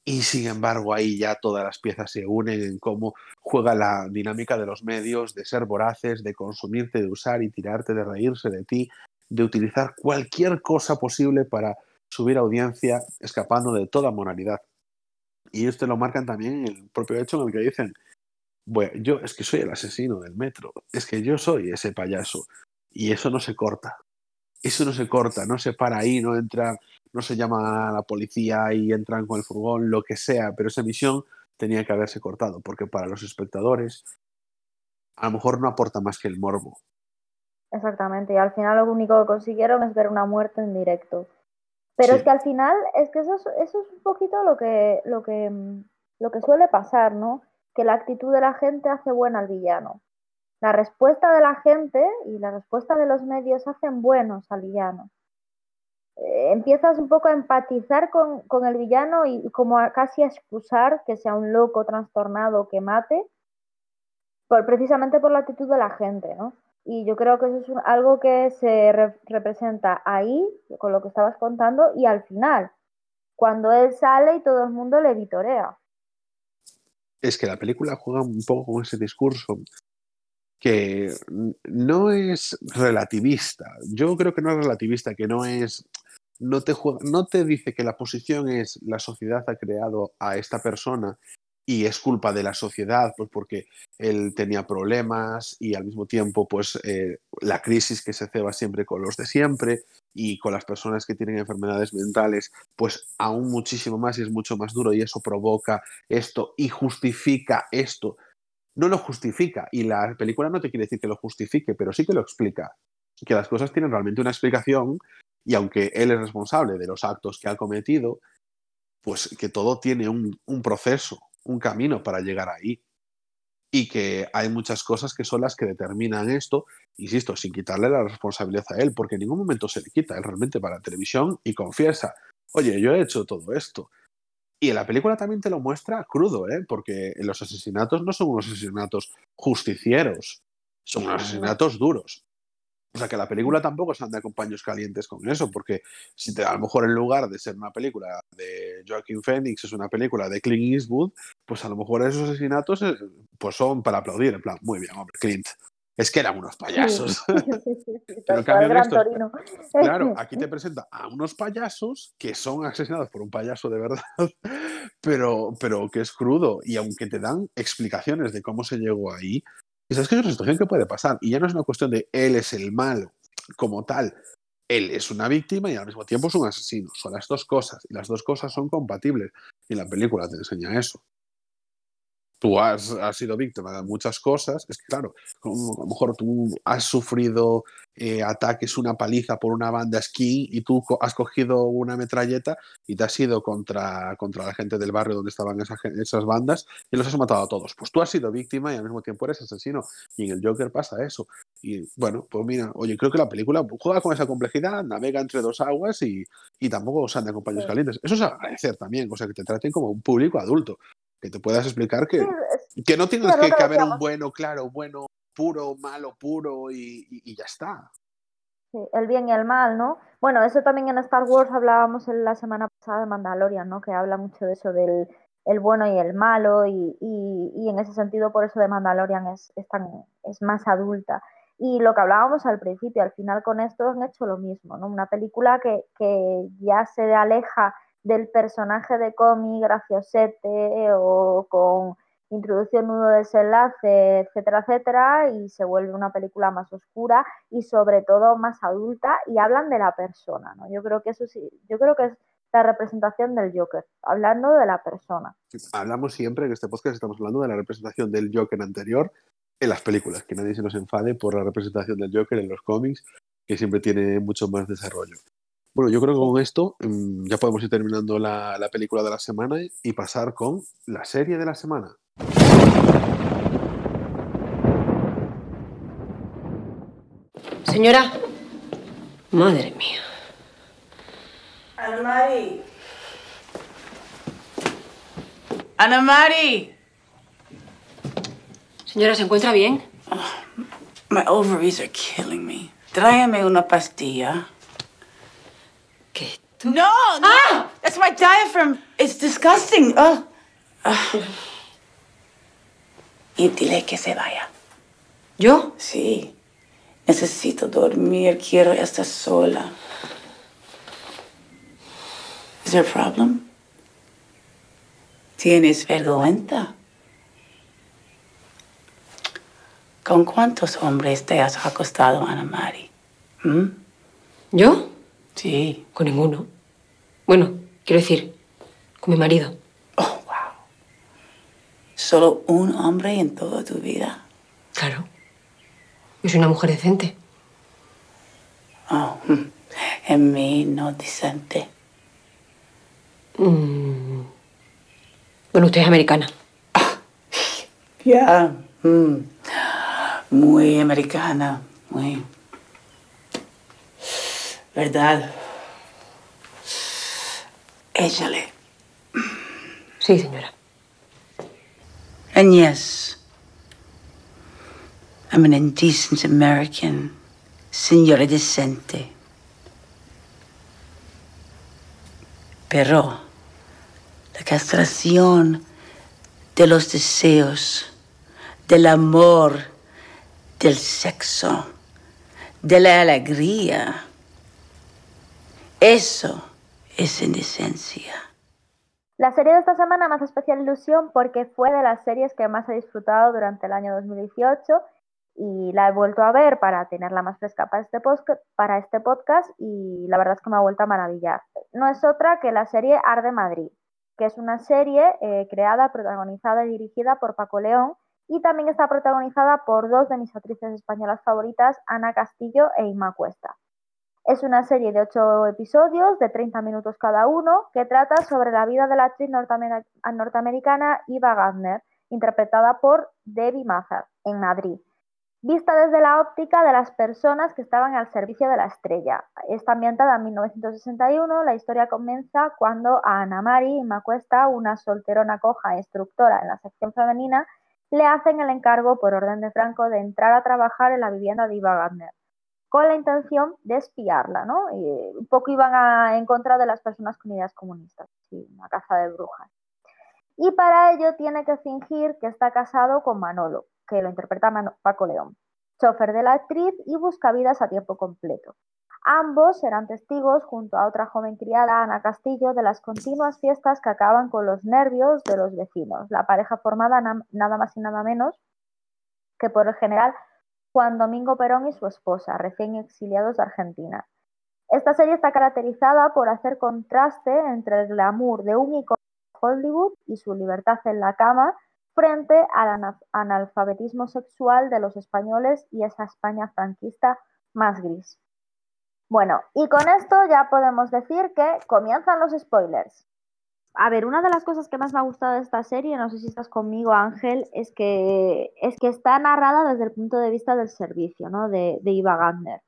Y sin embargo, ahí ya todas las piezas se unen en cómo juega la dinámica de los medios, de ser voraces, de consumirte, de usar y tirarte, de reírse de ti, de utilizar cualquier cosa posible para subir audiencia, escapando de toda moralidad. Y te lo marcan también en el propio hecho en el que dicen, bueno, yo es que soy el asesino del metro, es que yo soy ese payaso. Y eso no se corta. Eso no se corta, no se para ahí, no entra no se llama a la policía y entran con el furgón, lo que sea, pero esa misión tenía que haberse cortado, porque para los espectadores a lo mejor no aporta más que el morbo. Exactamente, y al final lo único que consiguieron es ver una muerte en directo. Pero es que al final, es que eso es, eso es un poquito lo que, lo, que, lo que suele pasar, ¿no? Que la actitud de la gente hace buena al villano. La respuesta de la gente y la respuesta de los medios hacen buenos al villano. Empiezas un poco a empatizar con, el villano y como casi a excusar que sea un loco trastornado que mate, por, precisamente por la actitud de la gente, ¿no? Y yo creo que eso es algo que se representa ahí, con lo que estabas contando, y al final, cuando él sale y todo el mundo le vitorea. Es que la película juega un poco con ese discurso que no es relativista. Yo creo que no es relativista, que no es no te, no te dice que la posición es la sociedad ha creado a esta persona y es culpa de la sociedad, pues porque él tenía problemas y al mismo tiempo, pues eh, la crisis que se ceba siempre con los de siempre y con las personas que tienen enfermedades mentales, pues aún muchísimo más y es mucho más duro y eso provoca esto y justifica esto. No lo justifica y la película no te quiere decir que lo justifique, pero sí que lo explica. Que las cosas tienen realmente una explicación y aunque él es responsable de los actos que ha cometido, pues que todo tiene un, proceso, un camino para llegar ahí. Y que hay muchas cosas que son las que determinan esto, insisto, sin quitarle la responsabilidad a él, porque en ningún momento se le quita, él realmente para la televisión y confiesa, oye, yo he hecho todo esto. Y en la película también te lo muestra crudo, ¿eh? porque los asesinatos no son unos asesinatos justicieros, son unos asesinatos duros. O sea que la película tampoco se anda con paños calientes con eso, porque si te, a lo mejor en lugar de ser una película de Joaquin Phoenix es una película de Clint Eastwood, pues a lo mejor esos asesinatos eh, pues son para aplaudir, en plan, muy bien, hombre, Clint. Es que eran unos payasos. [laughs] Pero claro, [laughs] aquí te presenta a unos payasos que son asesinados por un payaso de verdad, [laughs] pero, pero que es crudo. Y aunque te dan explicaciones de cómo se llegó ahí, es que es una situación que puede pasar. Y ya no es una cuestión de él es el malo como tal. Él es una víctima y al mismo tiempo es un asesino. Son las dos cosas. Y las dos cosas son compatibles. Y la película te enseña eso tú has, sido víctima de muchas cosas, es que claro, a lo mejor tú has sufrido eh, ataques, una paliza por una banda esquí y tú has cogido una metralleta y te has ido contra, contra la gente del barrio donde estaban esas bandas y los has matado a todos. Pues tú has sido víctima y al mismo tiempo eres asesino. Y en el Joker pasa eso. Y bueno, pues mira, oye, creo que la película juega con esa complejidad, navega entre dos aguas y, y tampoco se anda con paños calientes. Eso es agradecer también, o sea, que te traten como un público adulto que te puedas explicar que, que no tienes que, haber un bueno, claro, bueno, puro, malo, puro y, ya está. Sí, el bien y el mal, ¿no? Bueno, eso también en Star Wars hablábamos en la semana pasada de Mandalorian, ¿no? Que habla mucho de eso del el bueno y el malo y, y, en ese sentido por eso de Mandalorian es, es, es más adulta. Y lo que hablábamos al principio, al final con esto han hecho lo mismo, ¿no? Una película que, que ya se aleja del personaje de cómic graciosete o con introducción, nudo, desenlace, etcétera, etcétera, y se vuelve una película más oscura y sobre todo más adulta y hablan de la persona, ¿no? Yo creo que eso sí, yo creo que es la representación del Joker, hablando de la persona. Hablamos siempre en este podcast, estamos hablando de la representación del Joker anterior en las películas, que nadie se nos enfade por la representación del Joker en los cómics, que siempre tiene mucho más desarrollo. Bueno, yo creo que con esto mm, ya podemos ir terminando la, la película de la semana y pasar con la serie de la semana. Señora. Madre mía. Ana Mari. Ana Mari. Señora, ¿se encuentra bien? Oh, my ovaries are killing me. Tráeme una pastilla. No, no. Ah! That's my diaphragm. It's disgusting. Oh. [sighs] Y dile que se vaya. ¿Yo? Sí. Necesito dormir. Quiero estar sola. Is there a problem? ¿Tienes vergüenza? ¿Con cuántos hombres te has acostado, Ana Mari? ¿Mm? ¿Yo? Sí. Con ninguno. Bueno, quiero decir, con mi marido. Oh, wow. ¿Solo un hombre en toda tu vida? Claro. Yo soy una mujer decente. Oh, en mí no decente. Mm. Bueno, usted es americana. Ah, ya. Mm. Muy americana. Muy. ¿Verdad? Échale. Sí, señora. And yes, I'm an indecent American, señora decente. Pero la castración de los deseos, del amor, del sexo, de la alegría, eso es indecencia. La serie de esta semana hace especial ilusión porque fue de las series que más he disfrutado durante el año 2018 y la he vuelto a ver para tenerla más fresca para este, para este podcast y la verdad es que me ha vuelto a maravillar. No es otra que la serie Arde Madrid, que es una serie eh, creada, protagonizada y dirigida por Paco León y también está protagonizada por dos de mis actrices españolas favoritas, Ana Castillo e Inma Cuesta. Es una serie de ocho episodios de 30 minutos cada uno que trata sobre la vida de la actriz norteamericana Eva Gardner, interpretada por Debbie Mazar en Madrid vista desde la óptica de las personas que estaban al servicio de la estrella. Está ambientada en 1961, la historia comienza cuando a Ana Mari Macuesta, una solterona coja instructora en la sección femenina, le hacen el encargo por orden de Franco de entrar a trabajar en la vivienda de Iva Gardner. Con la intención de espiarla, ¿no? Y un poco iban a, en contra de las personas con ideas comunistas, sí, una caza de brujas. Y para ello tiene que fingir que está casado con Manolo, que lo interpreta Paco León, chofer de la actriz y busca vidas a tiempo completo. Ambos serán testigos, junto a otra joven criada, Ana Castillo, de las continuas fiestas que acaban con los nervios de los vecinos. La pareja formada nada más y nada menos que por el general Juan Domingo Perón y su esposa, recién exiliados de Argentina. Esta serie está caracterizada por hacer contraste entre el glamour de un icono de Hollywood y su libertad en la cama frente al analfabetismo sexual de los españoles y esa España franquista más gris. Bueno, y con esto ya podemos decir que comienzan los spoilers. A ver, una de las cosas que más me ha gustado de esta serie, no sé si estás conmigo, Ángel, es que, es que está narrada desde el punto de vista del servicio, ¿no? De, de Iva Gardner.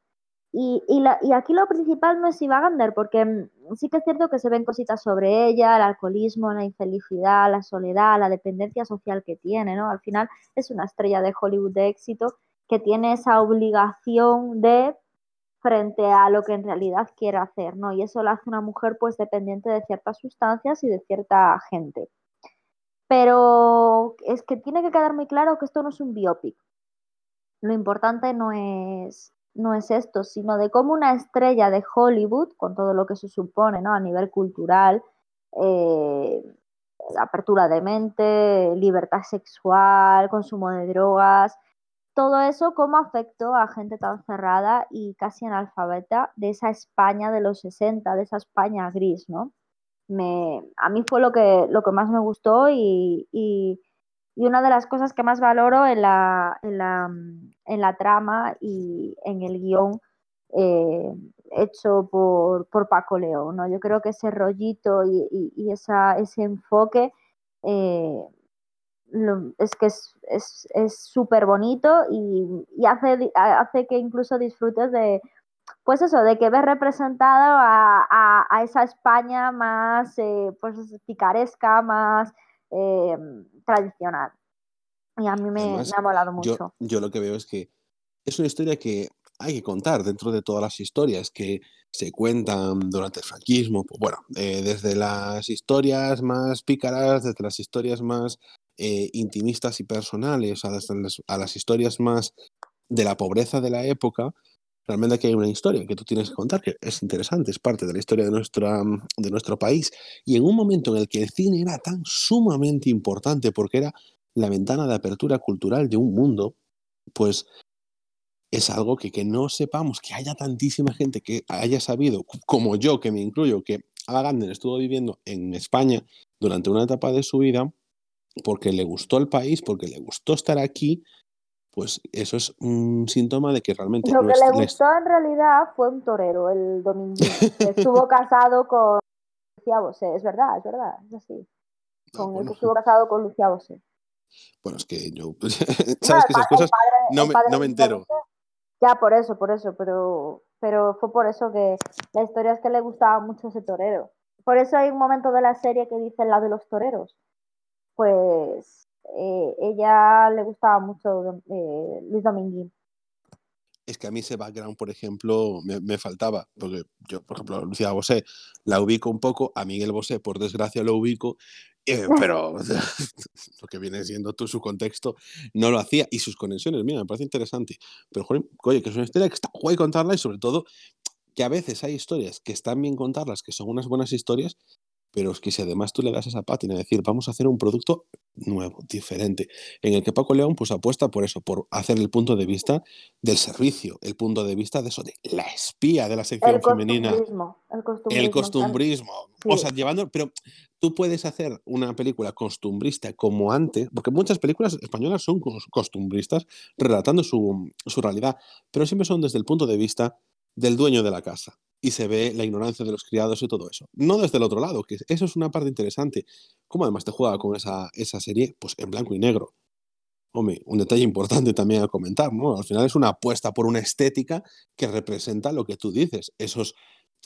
Y, y, aquí lo principal no es Iva Gardner, porque mm, sí que es cierto que se ven cositas sobre ella, el alcoholismo, la infelicidad, la soledad, la dependencia social que tiene, ¿no? Al final es una estrella de Hollywood de éxito que tiene esa obligación de frente a lo que en realidad quiere hacer, ¿no? Y eso la hace una mujer pues dependiente de ciertas sustancias y de cierta gente. Pero es que tiene que quedar muy claro que esto no es un biopic. Lo importante no es, no es esto, sino de cómo una estrella de Hollywood, con todo lo que se supone ¿no? a nivel cultural, eh, apertura de mente, libertad sexual, consumo de drogas, todo eso cómo afectó a gente tan cerrada y casi analfabeta de esa España de los 60, de esa España gris, ¿no? Me, a mí fue lo que, lo que más me gustó y, y, una de las cosas que más valoro en la, en la, en la trama y en el guion eh, hecho por, por, Paco León, ¿no? Yo creo que ese rollito y, y esa, ese enfoque eh, es que es súper bonito y, hace, hace que incluso disfrutes de, pues eso, de que ves representado a, esa España más eh, pues picaresca, más eh, tradicional. Y a mí me, ha molado mucho. Yo, lo que veo es que es una historia que hay que contar dentro de todas las historias que se cuentan durante el franquismo. Bueno, eh, desde las historias más pícaras, desde las historias más eh, intimistas y personales, a las, historias más de la pobreza de la época, realmente aquí hay una historia que tú tienes que contar, que es interesante, es parte de la historia de, nuestra, de nuestro país. Y en un momento en el que el cine era tan sumamente importante porque era la ventana de apertura cultural de un mundo, pues es algo que, que no sepamos, que haya tantísima gente que haya sabido, como yo, que me incluyo, que Ava estuvo viviendo en España durante una etapa de su vida, porque le gustó el país, porque le gustó estar aquí, pues eso es un síntoma de que realmente... Lo que le gustó en realidad fue un torero, el domingo, que [laughs] estuvo casado con Lucía Bosé, es verdad, es verdad, es así. Ah, con el que estuvo casado con Lucía Bosé. Bueno, es que yo, [laughs] sabes que esas cosas no, me, no me entero. Ya, por eso, por eso, pero, pero fue por eso que la historia es que le gustaba mucho ese torero. Por eso hay un momento de la serie que dice la de los toreros pues eh, ella le gustaba mucho eh, Luis Dominguín. Es que a mí ese background, por ejemplo, me, faltaba, porque yo, por ejemplo, Lucía Bosé la ubico un poco, a Miguel Bosé, por desgracia, lo ubico, eh, pero [laughs] lo que viene siendo tú, su contexto, no lo hacía. Y sus conexiones, mira, me parece interesante. Pero, oye, que es una historia que está guay contarla y sobre todo que a veces hay historias que están bien contarlas, que son unas buenas historias, pero es que si además tú le das esa pátina, es decir, vamos a hacer un producto nuevo, diferente, en el que Paco León pues apuesta por eso, por hacer el punto de vista del servicio, el punto de vista de eso, de la espía de la sección femenina. El costumbrismo. El costumbrismo. O sea, llevando, pero tú puedes hacer una película costumbrista como antes, porque muchas películas españolas son costumbristas, relatando su, su realidad, pero siempre son desde el punto de vista del dueño de la casa y se ve la ignorancia de los criados y todo eso. No desde el otro lado, que eso es una parte interesante. ¿Cómo además te juega con esa, esa serie? Pues en blanco y negro. Hombre, un detalle importante también a comentar, ¿no? Al final es una apuesta por una estética que representa lo que tú dices, esos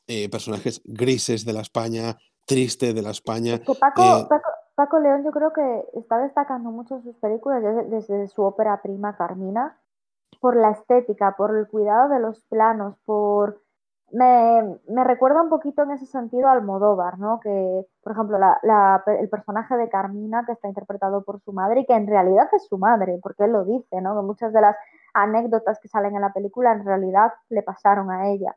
eh, personajes grises de la España, triste de la España. Eh, Paco, Paco, León yo creo que está destacando mucho sus películas desde, desde su ópera prima Carmina, por la estética, por el cuidado de los planos, por... Me, me recuerda un poquito en ese sentido a Almodóvar, ¿no? Que, por ejemplo, el personaje de Carmina, que está interpretado por su madre, y que en realidad es su madre, porque él lo dice, ¿no? Muchas de las anécdotas que salen en la película en realidad le pasaron a ella.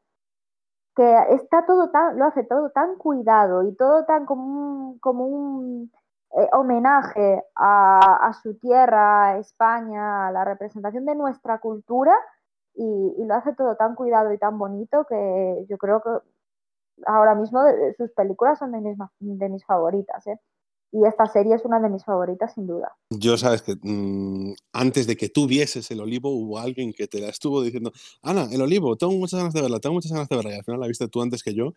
Que está todo tan, lo hace todo tan cuidado y todo tan como un, como un eh, homenaje a, a, su tierra, a España, a la representación de nuestra cultura y, y, lo hace todo tan cuidado y tan bonito que yo creo que ahora mismo sus películas son de mis, de mis favoritas. ¿eh? Y esta serie es una de mis favoritas, sin duda. Yo sabes que mmm, antes de que tú vieses el olivo, hubo alguien que te la estuvo diciendo, Ana, el olivo, tengo muchas ganas de verla, tengo muchas ganas de verla. Y al final la viste tú antes que yo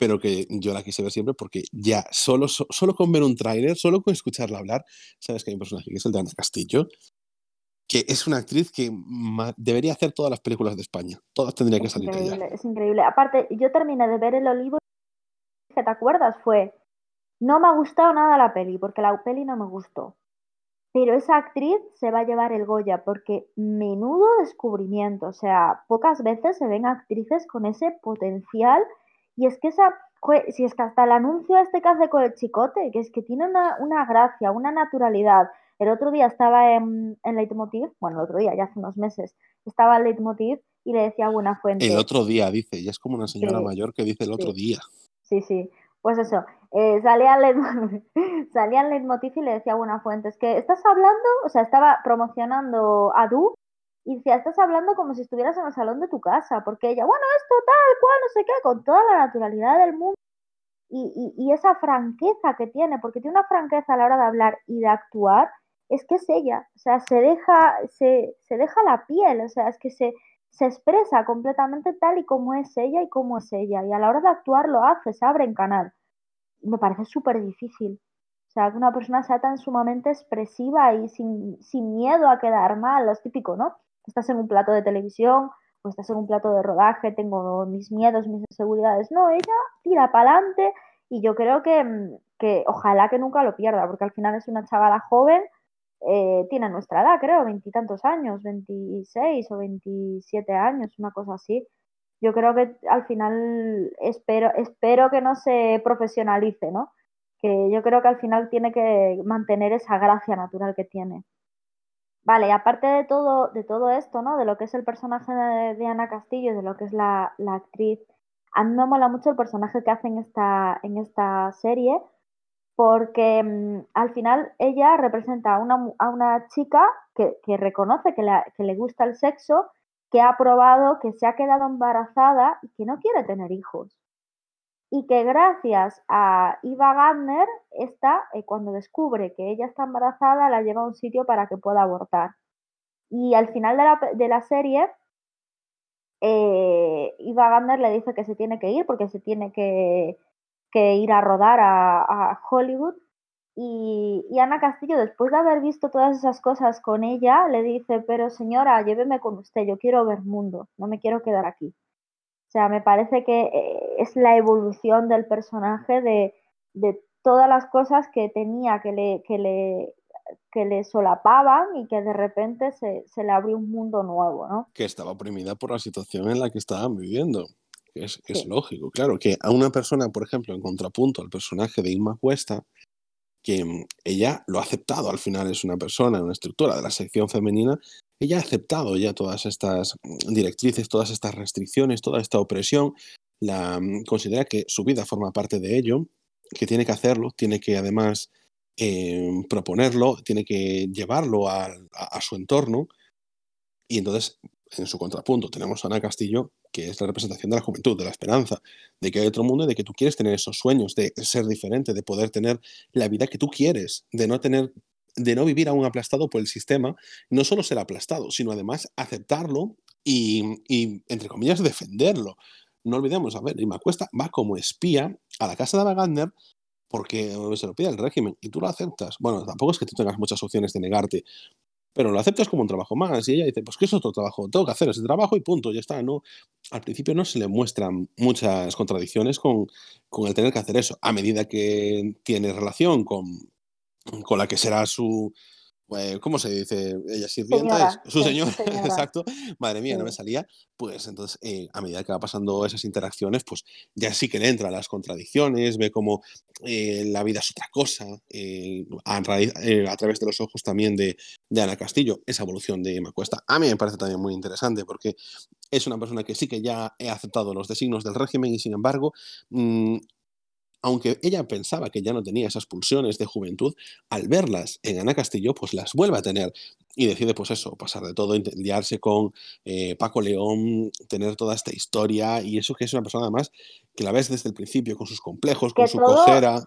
pero que yo la quise ver siempre porque ya solo, solo con ver un tráiler, solo con escucharla hablar, sabes que hay un personaje que es el de Ana Castillo, que es una actriz que debería hacer todas las películas de España. Todas tendrían que salir es increíble, de ella. Es increíble. Aparte, yo terminé de ver El Olivo que te acuerdas fue, no me ha gustado nada la peli, porque la peli no me gustó. Pero esa actriz se va a llevar el Goya porque menudo descubrimiento. O sea, pocas veces se ven actrices con ese potencial y es que esa, si es que hasta el anuncio este que hace con el chicote, que es que tiene una, una gracia, una naturalidad. El otro día estaba en, en Leitmotiv, bueno, el otro día, ya hace unos meses, estaba en Leitmotiv y le decía a Buenafuente. El otro día, dice, ella es como una señora sí, mayor que dice el otro sí. día. Sí, sí. Pues eso, eh, salía, al Leitmotiv, [laughs] salía en Leitmotiv y le decía a Buenafuente, es que estás hablando, o sea, estaba promocionando a Du y decía, estás hablando como si estuvieras en el salón de tu casa, porque ella, bueno, esto tal, cual, no sé qué, con toda la naturalidad del mundo y, y, y, esa franqueza que tiene, porque tiene una franqueza a la hora de hablar y de actuar, es que es ella, o sea, se deja, se, se deja la piel, o sea, es que se, se expresa completamente tal y como es ella y como es ella, y a la hora de actuar lo hace, se abre en canal. Me parece súper difícil. O sea, que una persona sea tan sumamente expresiva y sin, sin miedo a quedar mal, lo es típico, ¿no? estás en un plato de televisión o estás en un plato de rodaje, tengo mis miedos, mis inseguridades. No, ella tira para adelante y yo creo que, que, ojalá que nunca lo pierda, porque al final es una chavala joven, eh, tiene nuestra edad, creo, veintitantos años, 26 o 27 años, una cosa así. Yo creo que al final espero, espero que no se profesionalice, ¿no? Que yo creo que al final tiene que mantener esa gracia natural que tiene. Vale, aparte de todo, de todo esto, ¿no? De lo que es el personaje de, de Ana Castillo, de lo que es la, la, actriz, a mí me mola mucho el personaje que hace en esta, en esta serie, porque mmm, al final ella representa a una, a una chica que, que reconoce que, la, que le gusta el sexo, que ha probado, que se ha quedado embarazada y que no quiere tener hijos y que gracias a Eva Gardner, esta, eh, cuando descubre que ella está embarazada, la lleva a un sitio para que pueda abortar. Y al final de la, de la serie, eh, Eva Gardner le dice que se tiene que ir porque se tiene que, que ir a rodar a, Hollywood. Y, y, Ana Castillo, después de haber visto todas esas cosas con ella, le dice, pero señora, lléveme con usted, yo quiero ver mundo, no me quiero quedar aquí. O sea, me parece que eh, es la evolución del personaje de, de todas las cosas que tenía que le, que le, que le solapaban y que de repente se, se, le abrió un mundo nuevo, ¿no? Que estaba oprimida por la situación en la que estaban viviendo. Es, es sí. lógico, claro, que a una persona, por ejemplo, en contrapunto al personaje de Inma Cuesta, que mm, ella lo ha aceptado, al final es una persona, una estructura de la sección femenina, ella ha aceptado ya todas estas mm, directrices, todas estas restricciones, toda esta opresión, la, mm, considera que su vida forma parte de ello, que tiene que hacerlo, tiene que además eh, proponerlo, tiene que llevarlo a, a, a, su entorno. Y entonces, en su contrapunto, tenemos a Ana Castillo, que es la representación de la juventud, de la esperanza, de que hay otro mundo y de que tú quieres tener esos sueños, de ser diferente, de poder tener la vida que tú quieres, de no tener de no vivir aún aplastado por el sistema, no solo ser aplastado, sino además aceptarlo y, entre comillas, defenderlo. No olvidemos, a ver, Irma Cuesta va como espía a la casa de Ava Gardner porque se lo pide el régimen y tú lo aceptas. Bueno, tampoco es que tú tengas muchas opciones de negarte, pero lo aceptas como un trabajo más. Y ella dice, pues que es otro trabajo, tengo que hacer ese trabajo y punto, ya está. No, al principio no se le muestran muchas contradicciones con, con el tener que hacer eso. A medida que tiene relación con, con la que será su, ¿cómo se dice? Ella sirvienta, Señora, es su señora, [laughs] señora. exacto. Madre mía, no me salía. Pues entonces, eh, a medida que va pasando esas interacciones, pues ya sí que le entran las contradicciones, ve como eh, la vida es otra cosa, eh, a, raíz- a través de los ojos también de, de Ana Castillo, esa evolución de Emma Cuesta. A mí me parece también muy interesante porque es una persona que sí que ya ha aceptado los designios del régimen y sin embargo, mm, aunque ella pensaba que ya no tenía esas pulsiones de juventud, al verlas en Ana Castillo, pues las vuelve a tener y decide, pues eso, pasar de todo, liarse con eh, Paco León, tener toda esta historia y eso que es una persona además que la ves desde el principio con sus complejos, con Que su todo- cojera.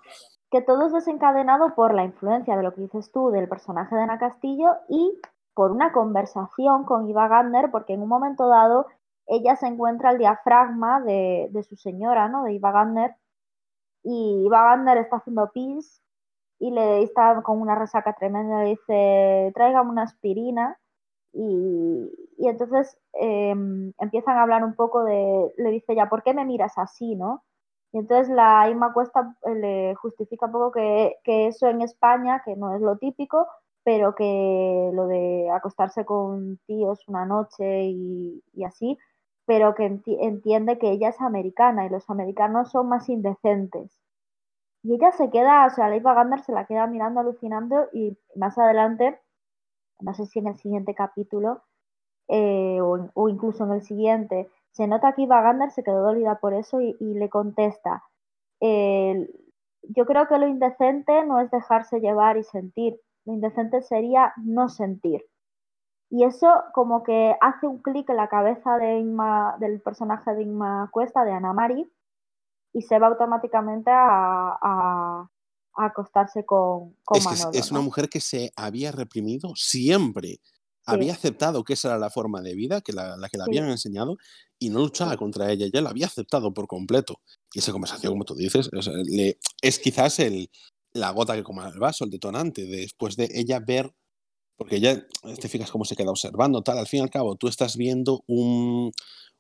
que todo es desencadenado por la influencia de lo que dices tú del personaje de Ana Castillo y por una conversación con Iva Gardner, porque en un momento dado ella se encuentra el diafragma de, de su señora, ¿no? De Iva Gardner, y Iva Gardner está haciendo pis y le está con una resaca tremenda, le dice, tráigame una aspirina, y, y entonces eh, empiezan a hablar un poco de, le dice ya, ¿por qué me miras así, no? Y entonces la Inma Cuesta eh, le justifica un poco que, que eso en España, que no es lo típico, pero que lo de acostarse con tíos una noche y, y así, pero que enti- entiende que ella es americana y los americanos son más indecentes. Y ella se queda, o sea, la Eva Gardner se la queda mirando alucinando y más adelante, no sé si en el siguiente capítulo eh, o, incluso en el siguiente, se nota que Eva Gardner se quedó dolida por eso y, le contesta, yo creo que lo indecente no es dejarse llevar y sentir, lo indecente sería no sentir. Y eso como que hace un clic en la cabeza de Inma- del personaje de Inma Cuesta, de Ana Mari, y se va automáticamente a, a- a acostarse con, con Es es, Manolo. es una mujer que se había reprimido siempre. Había aceptado que esa era la forma de vida, que la, la que le Sí. habían enseñado, y no luchaba Sí. contra ella, ya la había aceptado por completo. Y esa conversación, como tú dices, sea, le- es quizás el, la gota que coma el vaso, el detonante, después de ella ver, porque ella, te fijas cómo se queda observando, tal, al fin y al cabo, tú estás viendo un,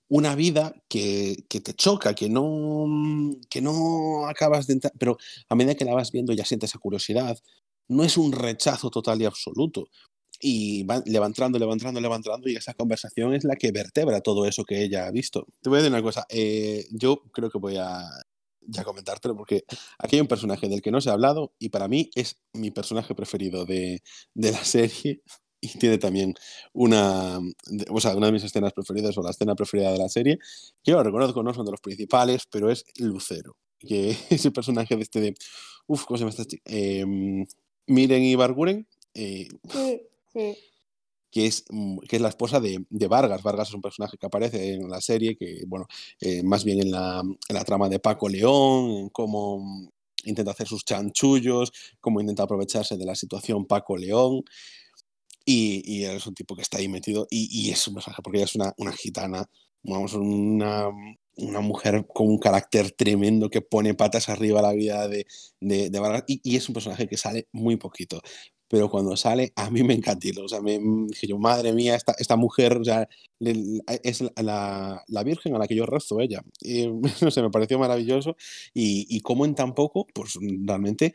una vida que, te choca, que no, que no acabas de entrar, pero a medida que la vas viendo ya sientes esa curiosidad, no es un rechazo total y absoluto. Y va, le va entrando, le va entrando, le va y esa conversación es la que vertebra todo eso que ella ha visto. Te voy a decir una cosa, eh, yo creo que voy a ya comentártelo, porque aquí hay un personaje del que no se ha hablado, y para mí es mi personaje preferido de, de la serie, y tiene también una, o sea, una de mis escenas preferidas, o la escena preferida de la serie, yo lo reconozco, no son de los principales, pero es Lucero, que [laughs] es el personaje de este de, uff, ¿cómo se llama esta chica? Em, Miren Ibarguren, eh, Sí, sí. Que es, mm, que es la esposa de, de Vargas. Vargas es un personaje que aparece en la serie, que, bueno, eh, más bien en la, en la trama de Paco León, en cómo mm, intenta hacer sus chanchullos, cómo intenta aprovecharse de la situación Paco León. Y, y es un tipo que está ahí metido y, y es un personaje, porque ella es una, una gitana, vamos, una, una mujer con un carácter tremendo que pone patas arriba a la vida de, de, de Vargas y, y es un personaje que sale muy poquito pero cuando sale a mí me encantó. O sea, me mm, dije yo, madre mía, esta, esta mujer o sea, le- es la, la, virgen a la que yo rezo ella. Y, [laughs] no sé, me pareció maravilloso y, y cómo en tan poco, pues realmente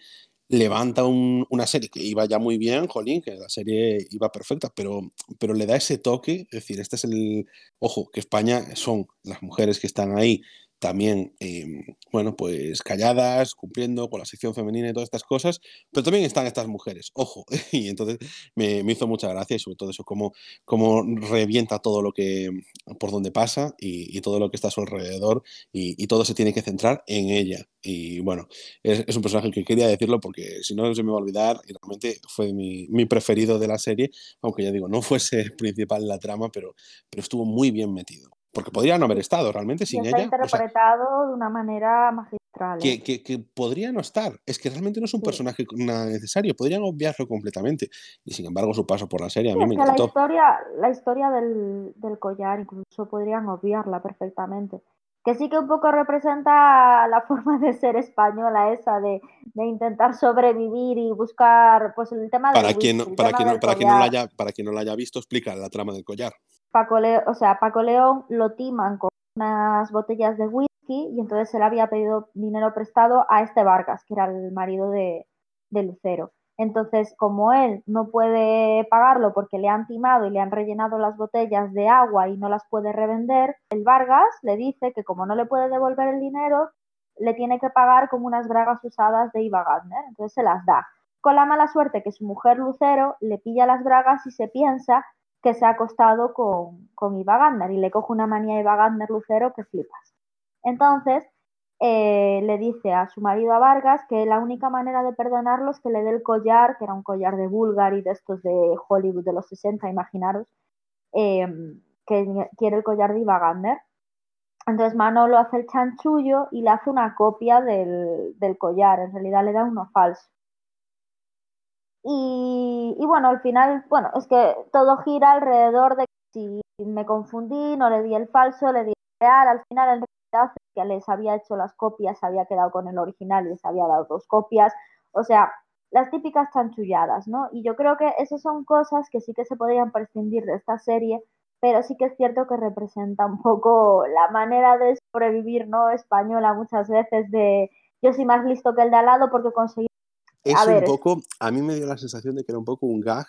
levanta un- una serie que iba ya muy bien, jolín, que la serie iba perfecta, pero, pero le da ese toque, es decir, este es el, ojo, que España son las mujeres que están ahí también, eh, bueno, pues calladas, cumpliendo con la sección femenina y todas estas cosas, pero también están estas mujeres, ojo, [laughs] y entonces me, me hizo mucha gracia y sobre todo eso, cómo, cómo revienta todo lo que, por donde pasa y, todo lo que está a su alrededor y, todo se tiene que centrar en ella. Y bueno, es, un personaje que quería decirlo porque si no se me va a olvidar y realmente fue mi, mi preferido de la serie, aunque ya digo, no [laughs] fuese principal en la trama, pero, pero estuvo muy bien metido. Porque podría no haber estado realmente sin está ella. o sea, interpretado de una manera magistral. que, que- que podría no estar. Es que realmente no es un Sí. personaje nada necesario. Podrían obviarlo completamente. Y sin embargo, su paso por la serie a mí me que la encantó. historia, la historia del, del collar incluso podrían obviarla perfectamente. Que sí que un poco representa la [laughs] forma de ser española esa, de, de intentar sobrevivir y buscar pues el tema del Para quien, para, quien, no, para, quien no la collar. haya, para quien no la haya visto, explica la trama del collar. Paco Le- o sea, Paco León lo timan con unas botellas de whisky y entonces él había pedido dinero prestado a este Vargas, que era el marido de, de Lucero. Entonces, como él no puede pagarlo porque le han timado y le han rellenado las botellas de agua y no las puede revender, el Vargas le dice que como no le puede devolver el dinero, le tiene que pagar como unas bragas usadas de Iva Gardner. Entonces se las da. Con la mala suerte que su mujer Lucero le pilla las bragas y se piensa que se ha acostado con, con Iva Gardner y le coge una manía a Iva Gardner Lucero que flipas. Entonces, eh, le dice a su marido a Vargas que la única manera de perdonarlo es que le dé el collar, que era un collar de Bulgari de estos de Hollywood de los 60, imaginaros, em, que quiere el collar de Iva Gardner. Entonces Manolo hace el chanchullo y le hace una copia del, del collar, en realidad le da uno falso. Y, bueno, al final, bueno, es que todo gira alrededor de si me confundí, no le di el falso, le di el real, al final en realidad que les había hecho las copias, se había quedado con el original y les había dado dos copias. O sea, las típicas chanchulladas, ¿no? Y yo creo que esas son cosas que sí que se podrían prescindir de esta serie, pero sí que es cierto que representa un poco la manera de sobrevivir, ¿no? Española muchas veces de yo soy más listo que el de al lado porque conseguí... Es un poco, a mí me dio la sensación de que era un poco un gag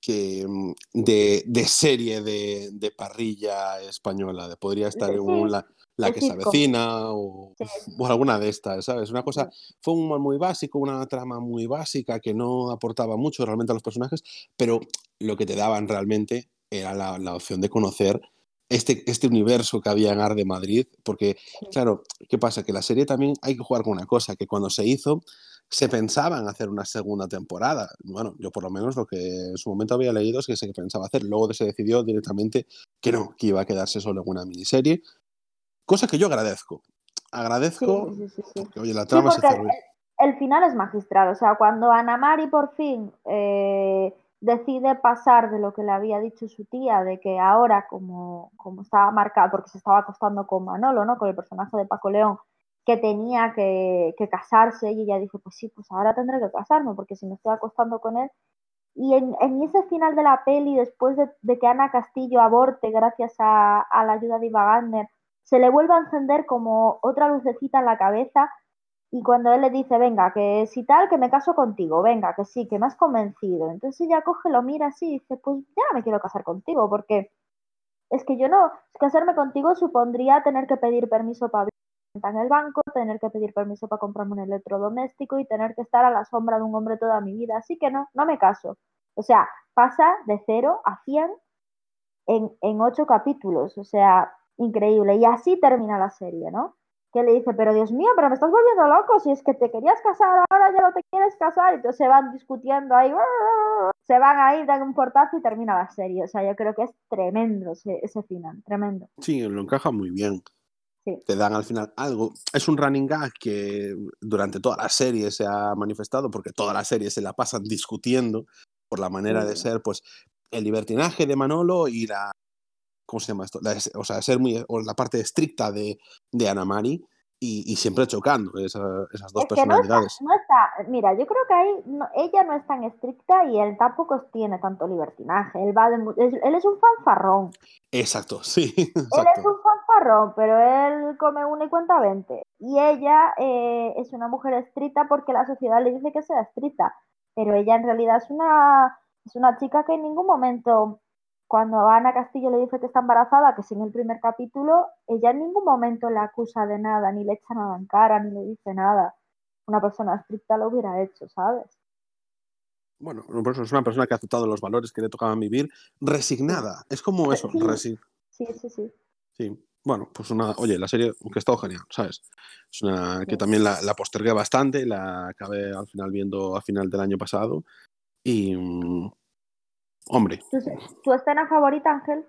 que mm, de, de serie de, de, parrilla española, de podría estar en un, la, la que se avecina o, [laughs] o, alguna de estas, ¿sabes? Una cosa, fue un humor muy básico, una trama muy básica que no aportaba mucho realmente a los personajes, pero lo que te daban realmente era la, la opción de conocer este, este universo que había en Arde Madrid, porque, claro, ¿qué pasa? Que la serie también hay que jugar con una cosa, que cuando se hizo se pensaba en hacer una segunda temporada. Bueno, yo por lo menos lo que en su momento había leído es que se pensaba hacer, luego se decidió directamente que no, que iba a quedarse solo en una miniserie, Cosa que yo agradezco. Agradezco sí, sí, sí, porque, oye, la trama se el, el, final es magistral. O sea, cuando Ana Mari por fin eh, decide pasar de lo que le había dicho su tía, de que ahora, como, como estaba marcado, porque se estaba acostando con Manolo, ¿no? Con el personaje de Paco León, que tenía que, que casarse, y ella dijo, pues sí, pues ahora tendré que casarme, porque si me estoy acostando con él, y en, en, ese final de la peli, después de, que Ana Castillo aborte gracias a, la ayuda de Iva Gardner, se le vuelve a encender como otra lucecita en la cabeza y cuando él le dice, venga, que si tal, que me caso contigo, venga, que sí, que me has convencido. Entonces ella coge, lo mira así y dice, pues ya me quiero casar contigo, porque es que yo no, casarme contigo supondría tener que pedir permiso para en el banco, tener que pedir permiso para comprarme un electrodoméstico y tener que estar a la sombra de un hombre toda mi vida. Así que no, no me caso. O sea, pasa de cero a cien en, en ocho capítulos. O sea, increíble. Y así termina la serie, ¿no? Que le dice, pero Dios mío, pero me estás volviendo loco, si es que te querías casar, ahora ya no te quieres casar, y entonces se van discutiendo ahí, se van ahí, dan un portazo y termina la serie. O sea, yo creo que es tremendo ese, ese final, tremendo. Sí, lo encaja muy bien. Sí. Te dan al final algo. Es un running gag que durante toda la serie se ha manifestado, porque toda la serie se la pasan discutiendo por la manera sí. de ser, pues el libertinaje de Manolo y la ¿cómo se llama esto? La, o sea, ser muy, o la parte estricta de, de Ana Mari y, y, siempre chocando esa, esas dos es que personalidades. No está, no está, mira, yo creo que ahí no, ella no es tan estricta y él tampoco tiene tanto libertinaje. Él, va de, él es un fanfarrón. Exacto, sí. Exacto. [laughs] Él es un fanfarrón, pero él come una y cuenta veinte. Y ella eh, es una mujer estricta porque la sociedad le dice que sea estricta. Pero ella en realidad es una, es una chica que en ningún momento cuando Ana Castillo le dice que está embarazada, que sin el primer capítulo, ella en ningún momento le acusa de nada, ni le echa nada en cara, ni le dice nada. Una persona estricta lo hubiera hecho, ¿sabes? Bueno, por eso es una persona que ha aceptado los valores que le tocaban vivir, resignada. Es como eso, sí, resi sí, sí, sí. Sí, bueno, pues una, oye, la serie, que ha estado genial, ¿sabes? Es una que también la, la postergué bastante, la acabé al final viendo a final del año pasado y, mm, Hombre. ¿Tu, ¿Tu, escena favorita, Ángel?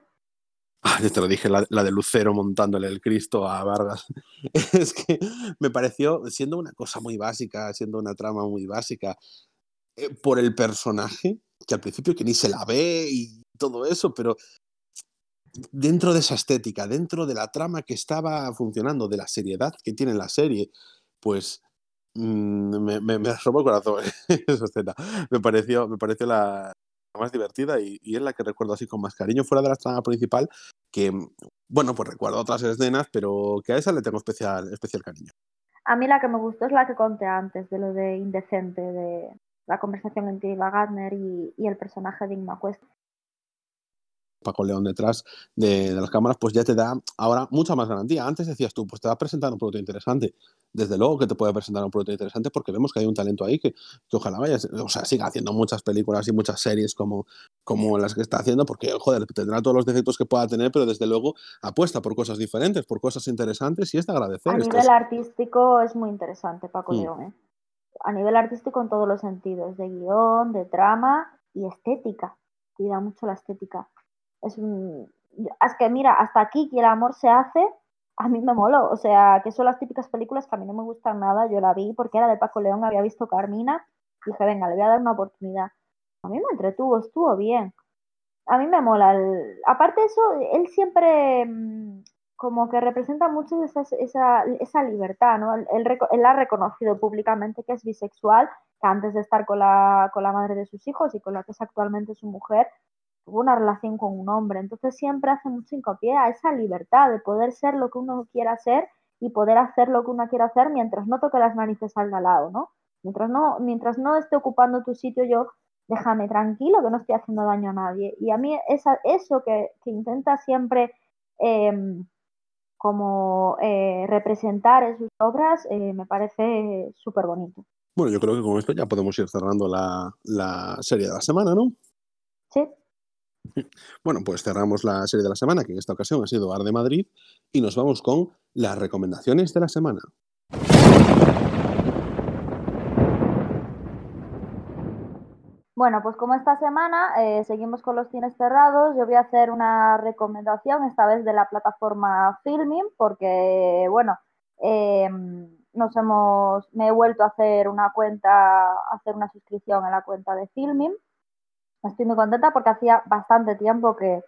Ah, ya te lo dije, la, la, de Lucero montándole el Cristo a Vargas. [laughs] es que me pareció, siendo una cosa muy básica, siendo una trama muy básica, eh, por el personaje, que al principio que ni se la ve y todo eso, pero dentro de esa estética, dentro de la trama que estaba funcionando, de la seriedad que tiene la serie, pues mmm, me, me, me [laughs] robó el corazón [laughs] esa escena. Me pareció, me pareció la, más divertida y, es la que recuerdo así con más cariño fuera de la trama principal que bueno pues recuerdo otras escenas pero que a esa le tengo especial especial cariño a mí la que me gustó es la que conté antes de lo de indecente de, la conversación entre Eva Gardner y, el personaje de Inma Cuesta. Paco León detrás de, de las cámaras, pues ya te da ahora mucha más garantía. Antes decías tú, pues te va a presentar un producto interesante. Desde luego que te puede presentar un producto interesante porque vemos que hay un talento ahí que, que ojalá vaya, o sea, siga haciendo muchas películas y muchas series como, como las que está haciendo, porque, joder, tendrá todos los defectos que pueda tener, pero desde luego apuesta por cosas diferentes, por cosas interesantes y es de agradecer. A nivel es- artístico es muy interesante Paco Mm. León, ¿eh? A nivel artístico en todos los sentidos, de guion, de trama y estética. Cuida mucho la estética. Es. Es que mira, hasta aquí que el amor se hace, a mí me moló. O sea, que son las típicas películas que a mí no me gustan nada. Yo la vi porque era de Paco León, había visto Carmina. Dije, venga, le voy a dar una oportunidad. A mí me entretuvo, estuvo bien. A mí me mola. Aparte de eso, él siempre mm, como que representa mucho esa, esa, esa libertad, ¿no? Él, él él ha reconocido públicamente que es bisexual, que antes de estar con la, con la madre de sus hijos y con la que es actualmente su mujer, tuvo una relación con un hombre. Entonces siempre hace mucho hincapié a esa libertad de poder ser lo que uno quiera ser y poder hacer lo que uno quiera hacer mientras no toque las narices al de al lado, ¿no? Mientras no, mientras no esté ocupando tu sitio yo, déjame tranquilo que no estoy haciendo daño a nadie. Y a mí esa, eso que, que intenta siempre eh, como eh, representar en sus obras eh, me parece súper bonito. Bueno, yo creo que con esto ya podemos ir cerrando la, la serie de la semana, ¿no? Sí, Bueno, pues cerramos la serie de la semana, que en esta ocasión ha sido Arde Madrid, y nos vamos con las recomendaciones de la semana. Bueno, pues como esta semana eh, seguimos con los cines cerrados, yo voy a hacer una recomendación, esta vez de la plataforma Filming, porque, bueno, eh, nos hemos, me he vuelto a hacer una cuenta, hacer una suscripción a la cuenta de Filming. Estoy muy contenta porque hacía bastante tiempo que,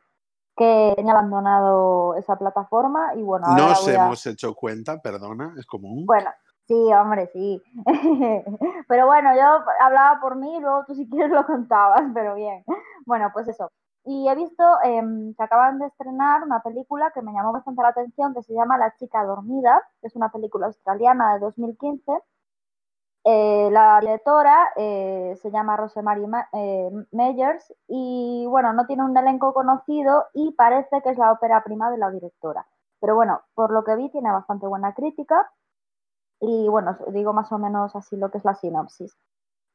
que tenía abandonado esa plataforma y bueno, ahora Nos a- hemos hecho cuenta, perdona, es común. Bueno, sí, hombre, sí. [laughs] pero bueno, yo hablaba por mí y luego tú si quieres lo contabas, pero bien. Bueno, pues eso. Y he visto em, que acaban de estrenar una película que me llamó bastante la atención, que se llama La chica dormida, que es una película australiana de 2015. Eh, la directora eh, se llama Rosemary Ma- eh, Meyers y bueno, no tiene un elenco conocido y parece que es la ópera prima de la directora. Pero bueno, por lo que vi tiene bastante buena crítica y bueno, digo más o menos así lo que es la sinopsis.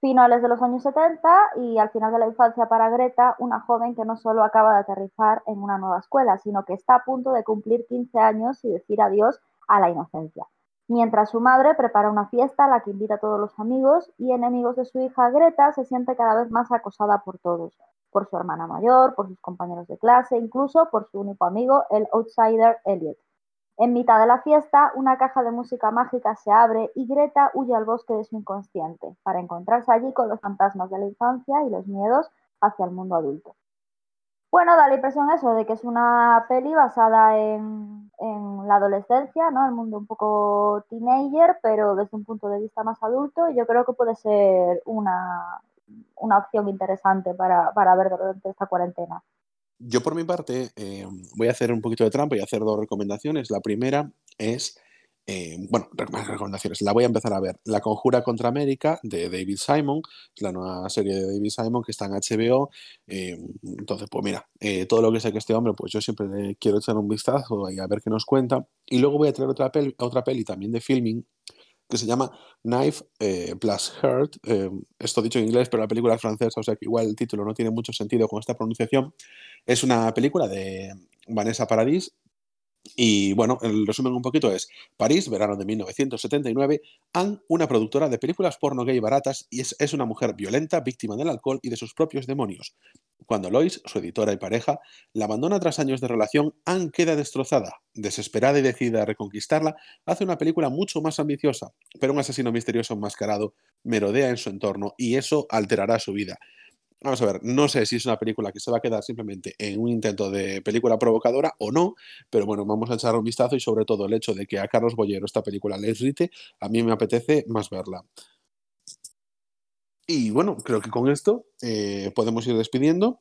Finales de los años 70 y al final de la infancia para Greta, una joven que no solo acaba de aterrizar en una nueva escuela, sino que está a punto de cumplir 15 años y decir adiós a la inocencia. Mientras su madre prepara una fiesta a la que invita a todos los amigos y enemigos de su hija Greta se siente cada vez más acosada por todos, por su hermana mayor, por sus compañeros de clase, incluso por su único amigo, el outsider Elliot. En mitad de la fiesta, una caja de música mágica se abre y Greta huye al bosque de su inconsciente para encontrarse allí con los fantasmas de la infancia y los miedos hacia el mundo adulto. Bueno, da la impresión eso de que es una peli basada en, en la adolescencia, ¿no? El mundo un poco teenager, pero desde un punto de vista más adulto. Y yo creo que puede ser una, una opción interesante para, para ver durante esta cuarentena. Yo por mi parte eh, voy a hacer un poquito de trampa y hacer dos recomendaciones. La primera es, eh, bueno, recomendaciones. La voy a empezar a ver. La Conjura contra América de David Simon, es la nueva serie de David Simon que está en HBO. Eh, entonces, pues mira, eh, todo lo que sé que este hombre, pues yo siempre quiero echar un vistazo y a ver qué nos cuenta. Y luego voy a traer otra peli, otra peli también de filming que se llama Knife plus. Eh, esto dicho en inglés, pero la película es francesa, o sea que igual el título no tiene mucho sentido con esta pronunciación. Es una película de Vanessa Paradis. Y bueno, el resumen un poquito es París, verano de 1979. Anne, una productora de películas porno gay baratas, y es, es una mujer violenta, víctima del alcohol y de sus propios demonios. Cuando Lois, su editora y pareja, la abandona tras años de relación, Anne queda destrozada. Desesperada y decidida a reconquistarla, hace una película mucho más ambiciosa, pero un asesino misterioso enmascarado merodea en su entorno y eso alterará su vida. Vamos a ver, no sé si es una película que se va a quedar simplemente en un intento de película provocadora o no, pero bueno, vamos a echar un vistazo y sobre todo el hecho de que a Carlos Bollero esta película le irrite, a mí me apetece más verla. Y bueno, creo que con esto eh, podemos ir despidiendo.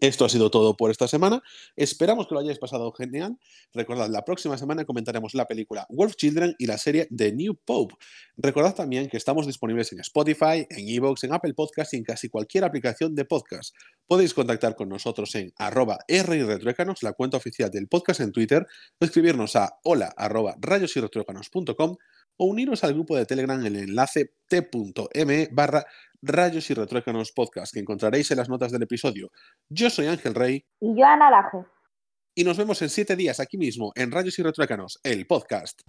Esto ha sido todo por esta semana. Esperamos que lo hayáis pasado genial. Recordad, la próxima semana comentaremos la película Wolf Children y la serie The New Pope. Recordad también que estamos disponibles en Spotify, en Evox, en Apple Podcast y en casi cualquier aplicación de podcast. Podéis contactar con nosotros en arroba rretruécanos, la cuenta oficial del podcast en Twitter, o escribirnos a hola o uniros al grupo de Telegram en el enlace t.me barra Rayos y Retruécanos Podcast, que encontraréis en las notas del episodio. Yo soy Ángel Rey. Y yo Ana Laje. Y nos vemos en siete días aquí mismo en Rayos y Retruécanos, el podcast.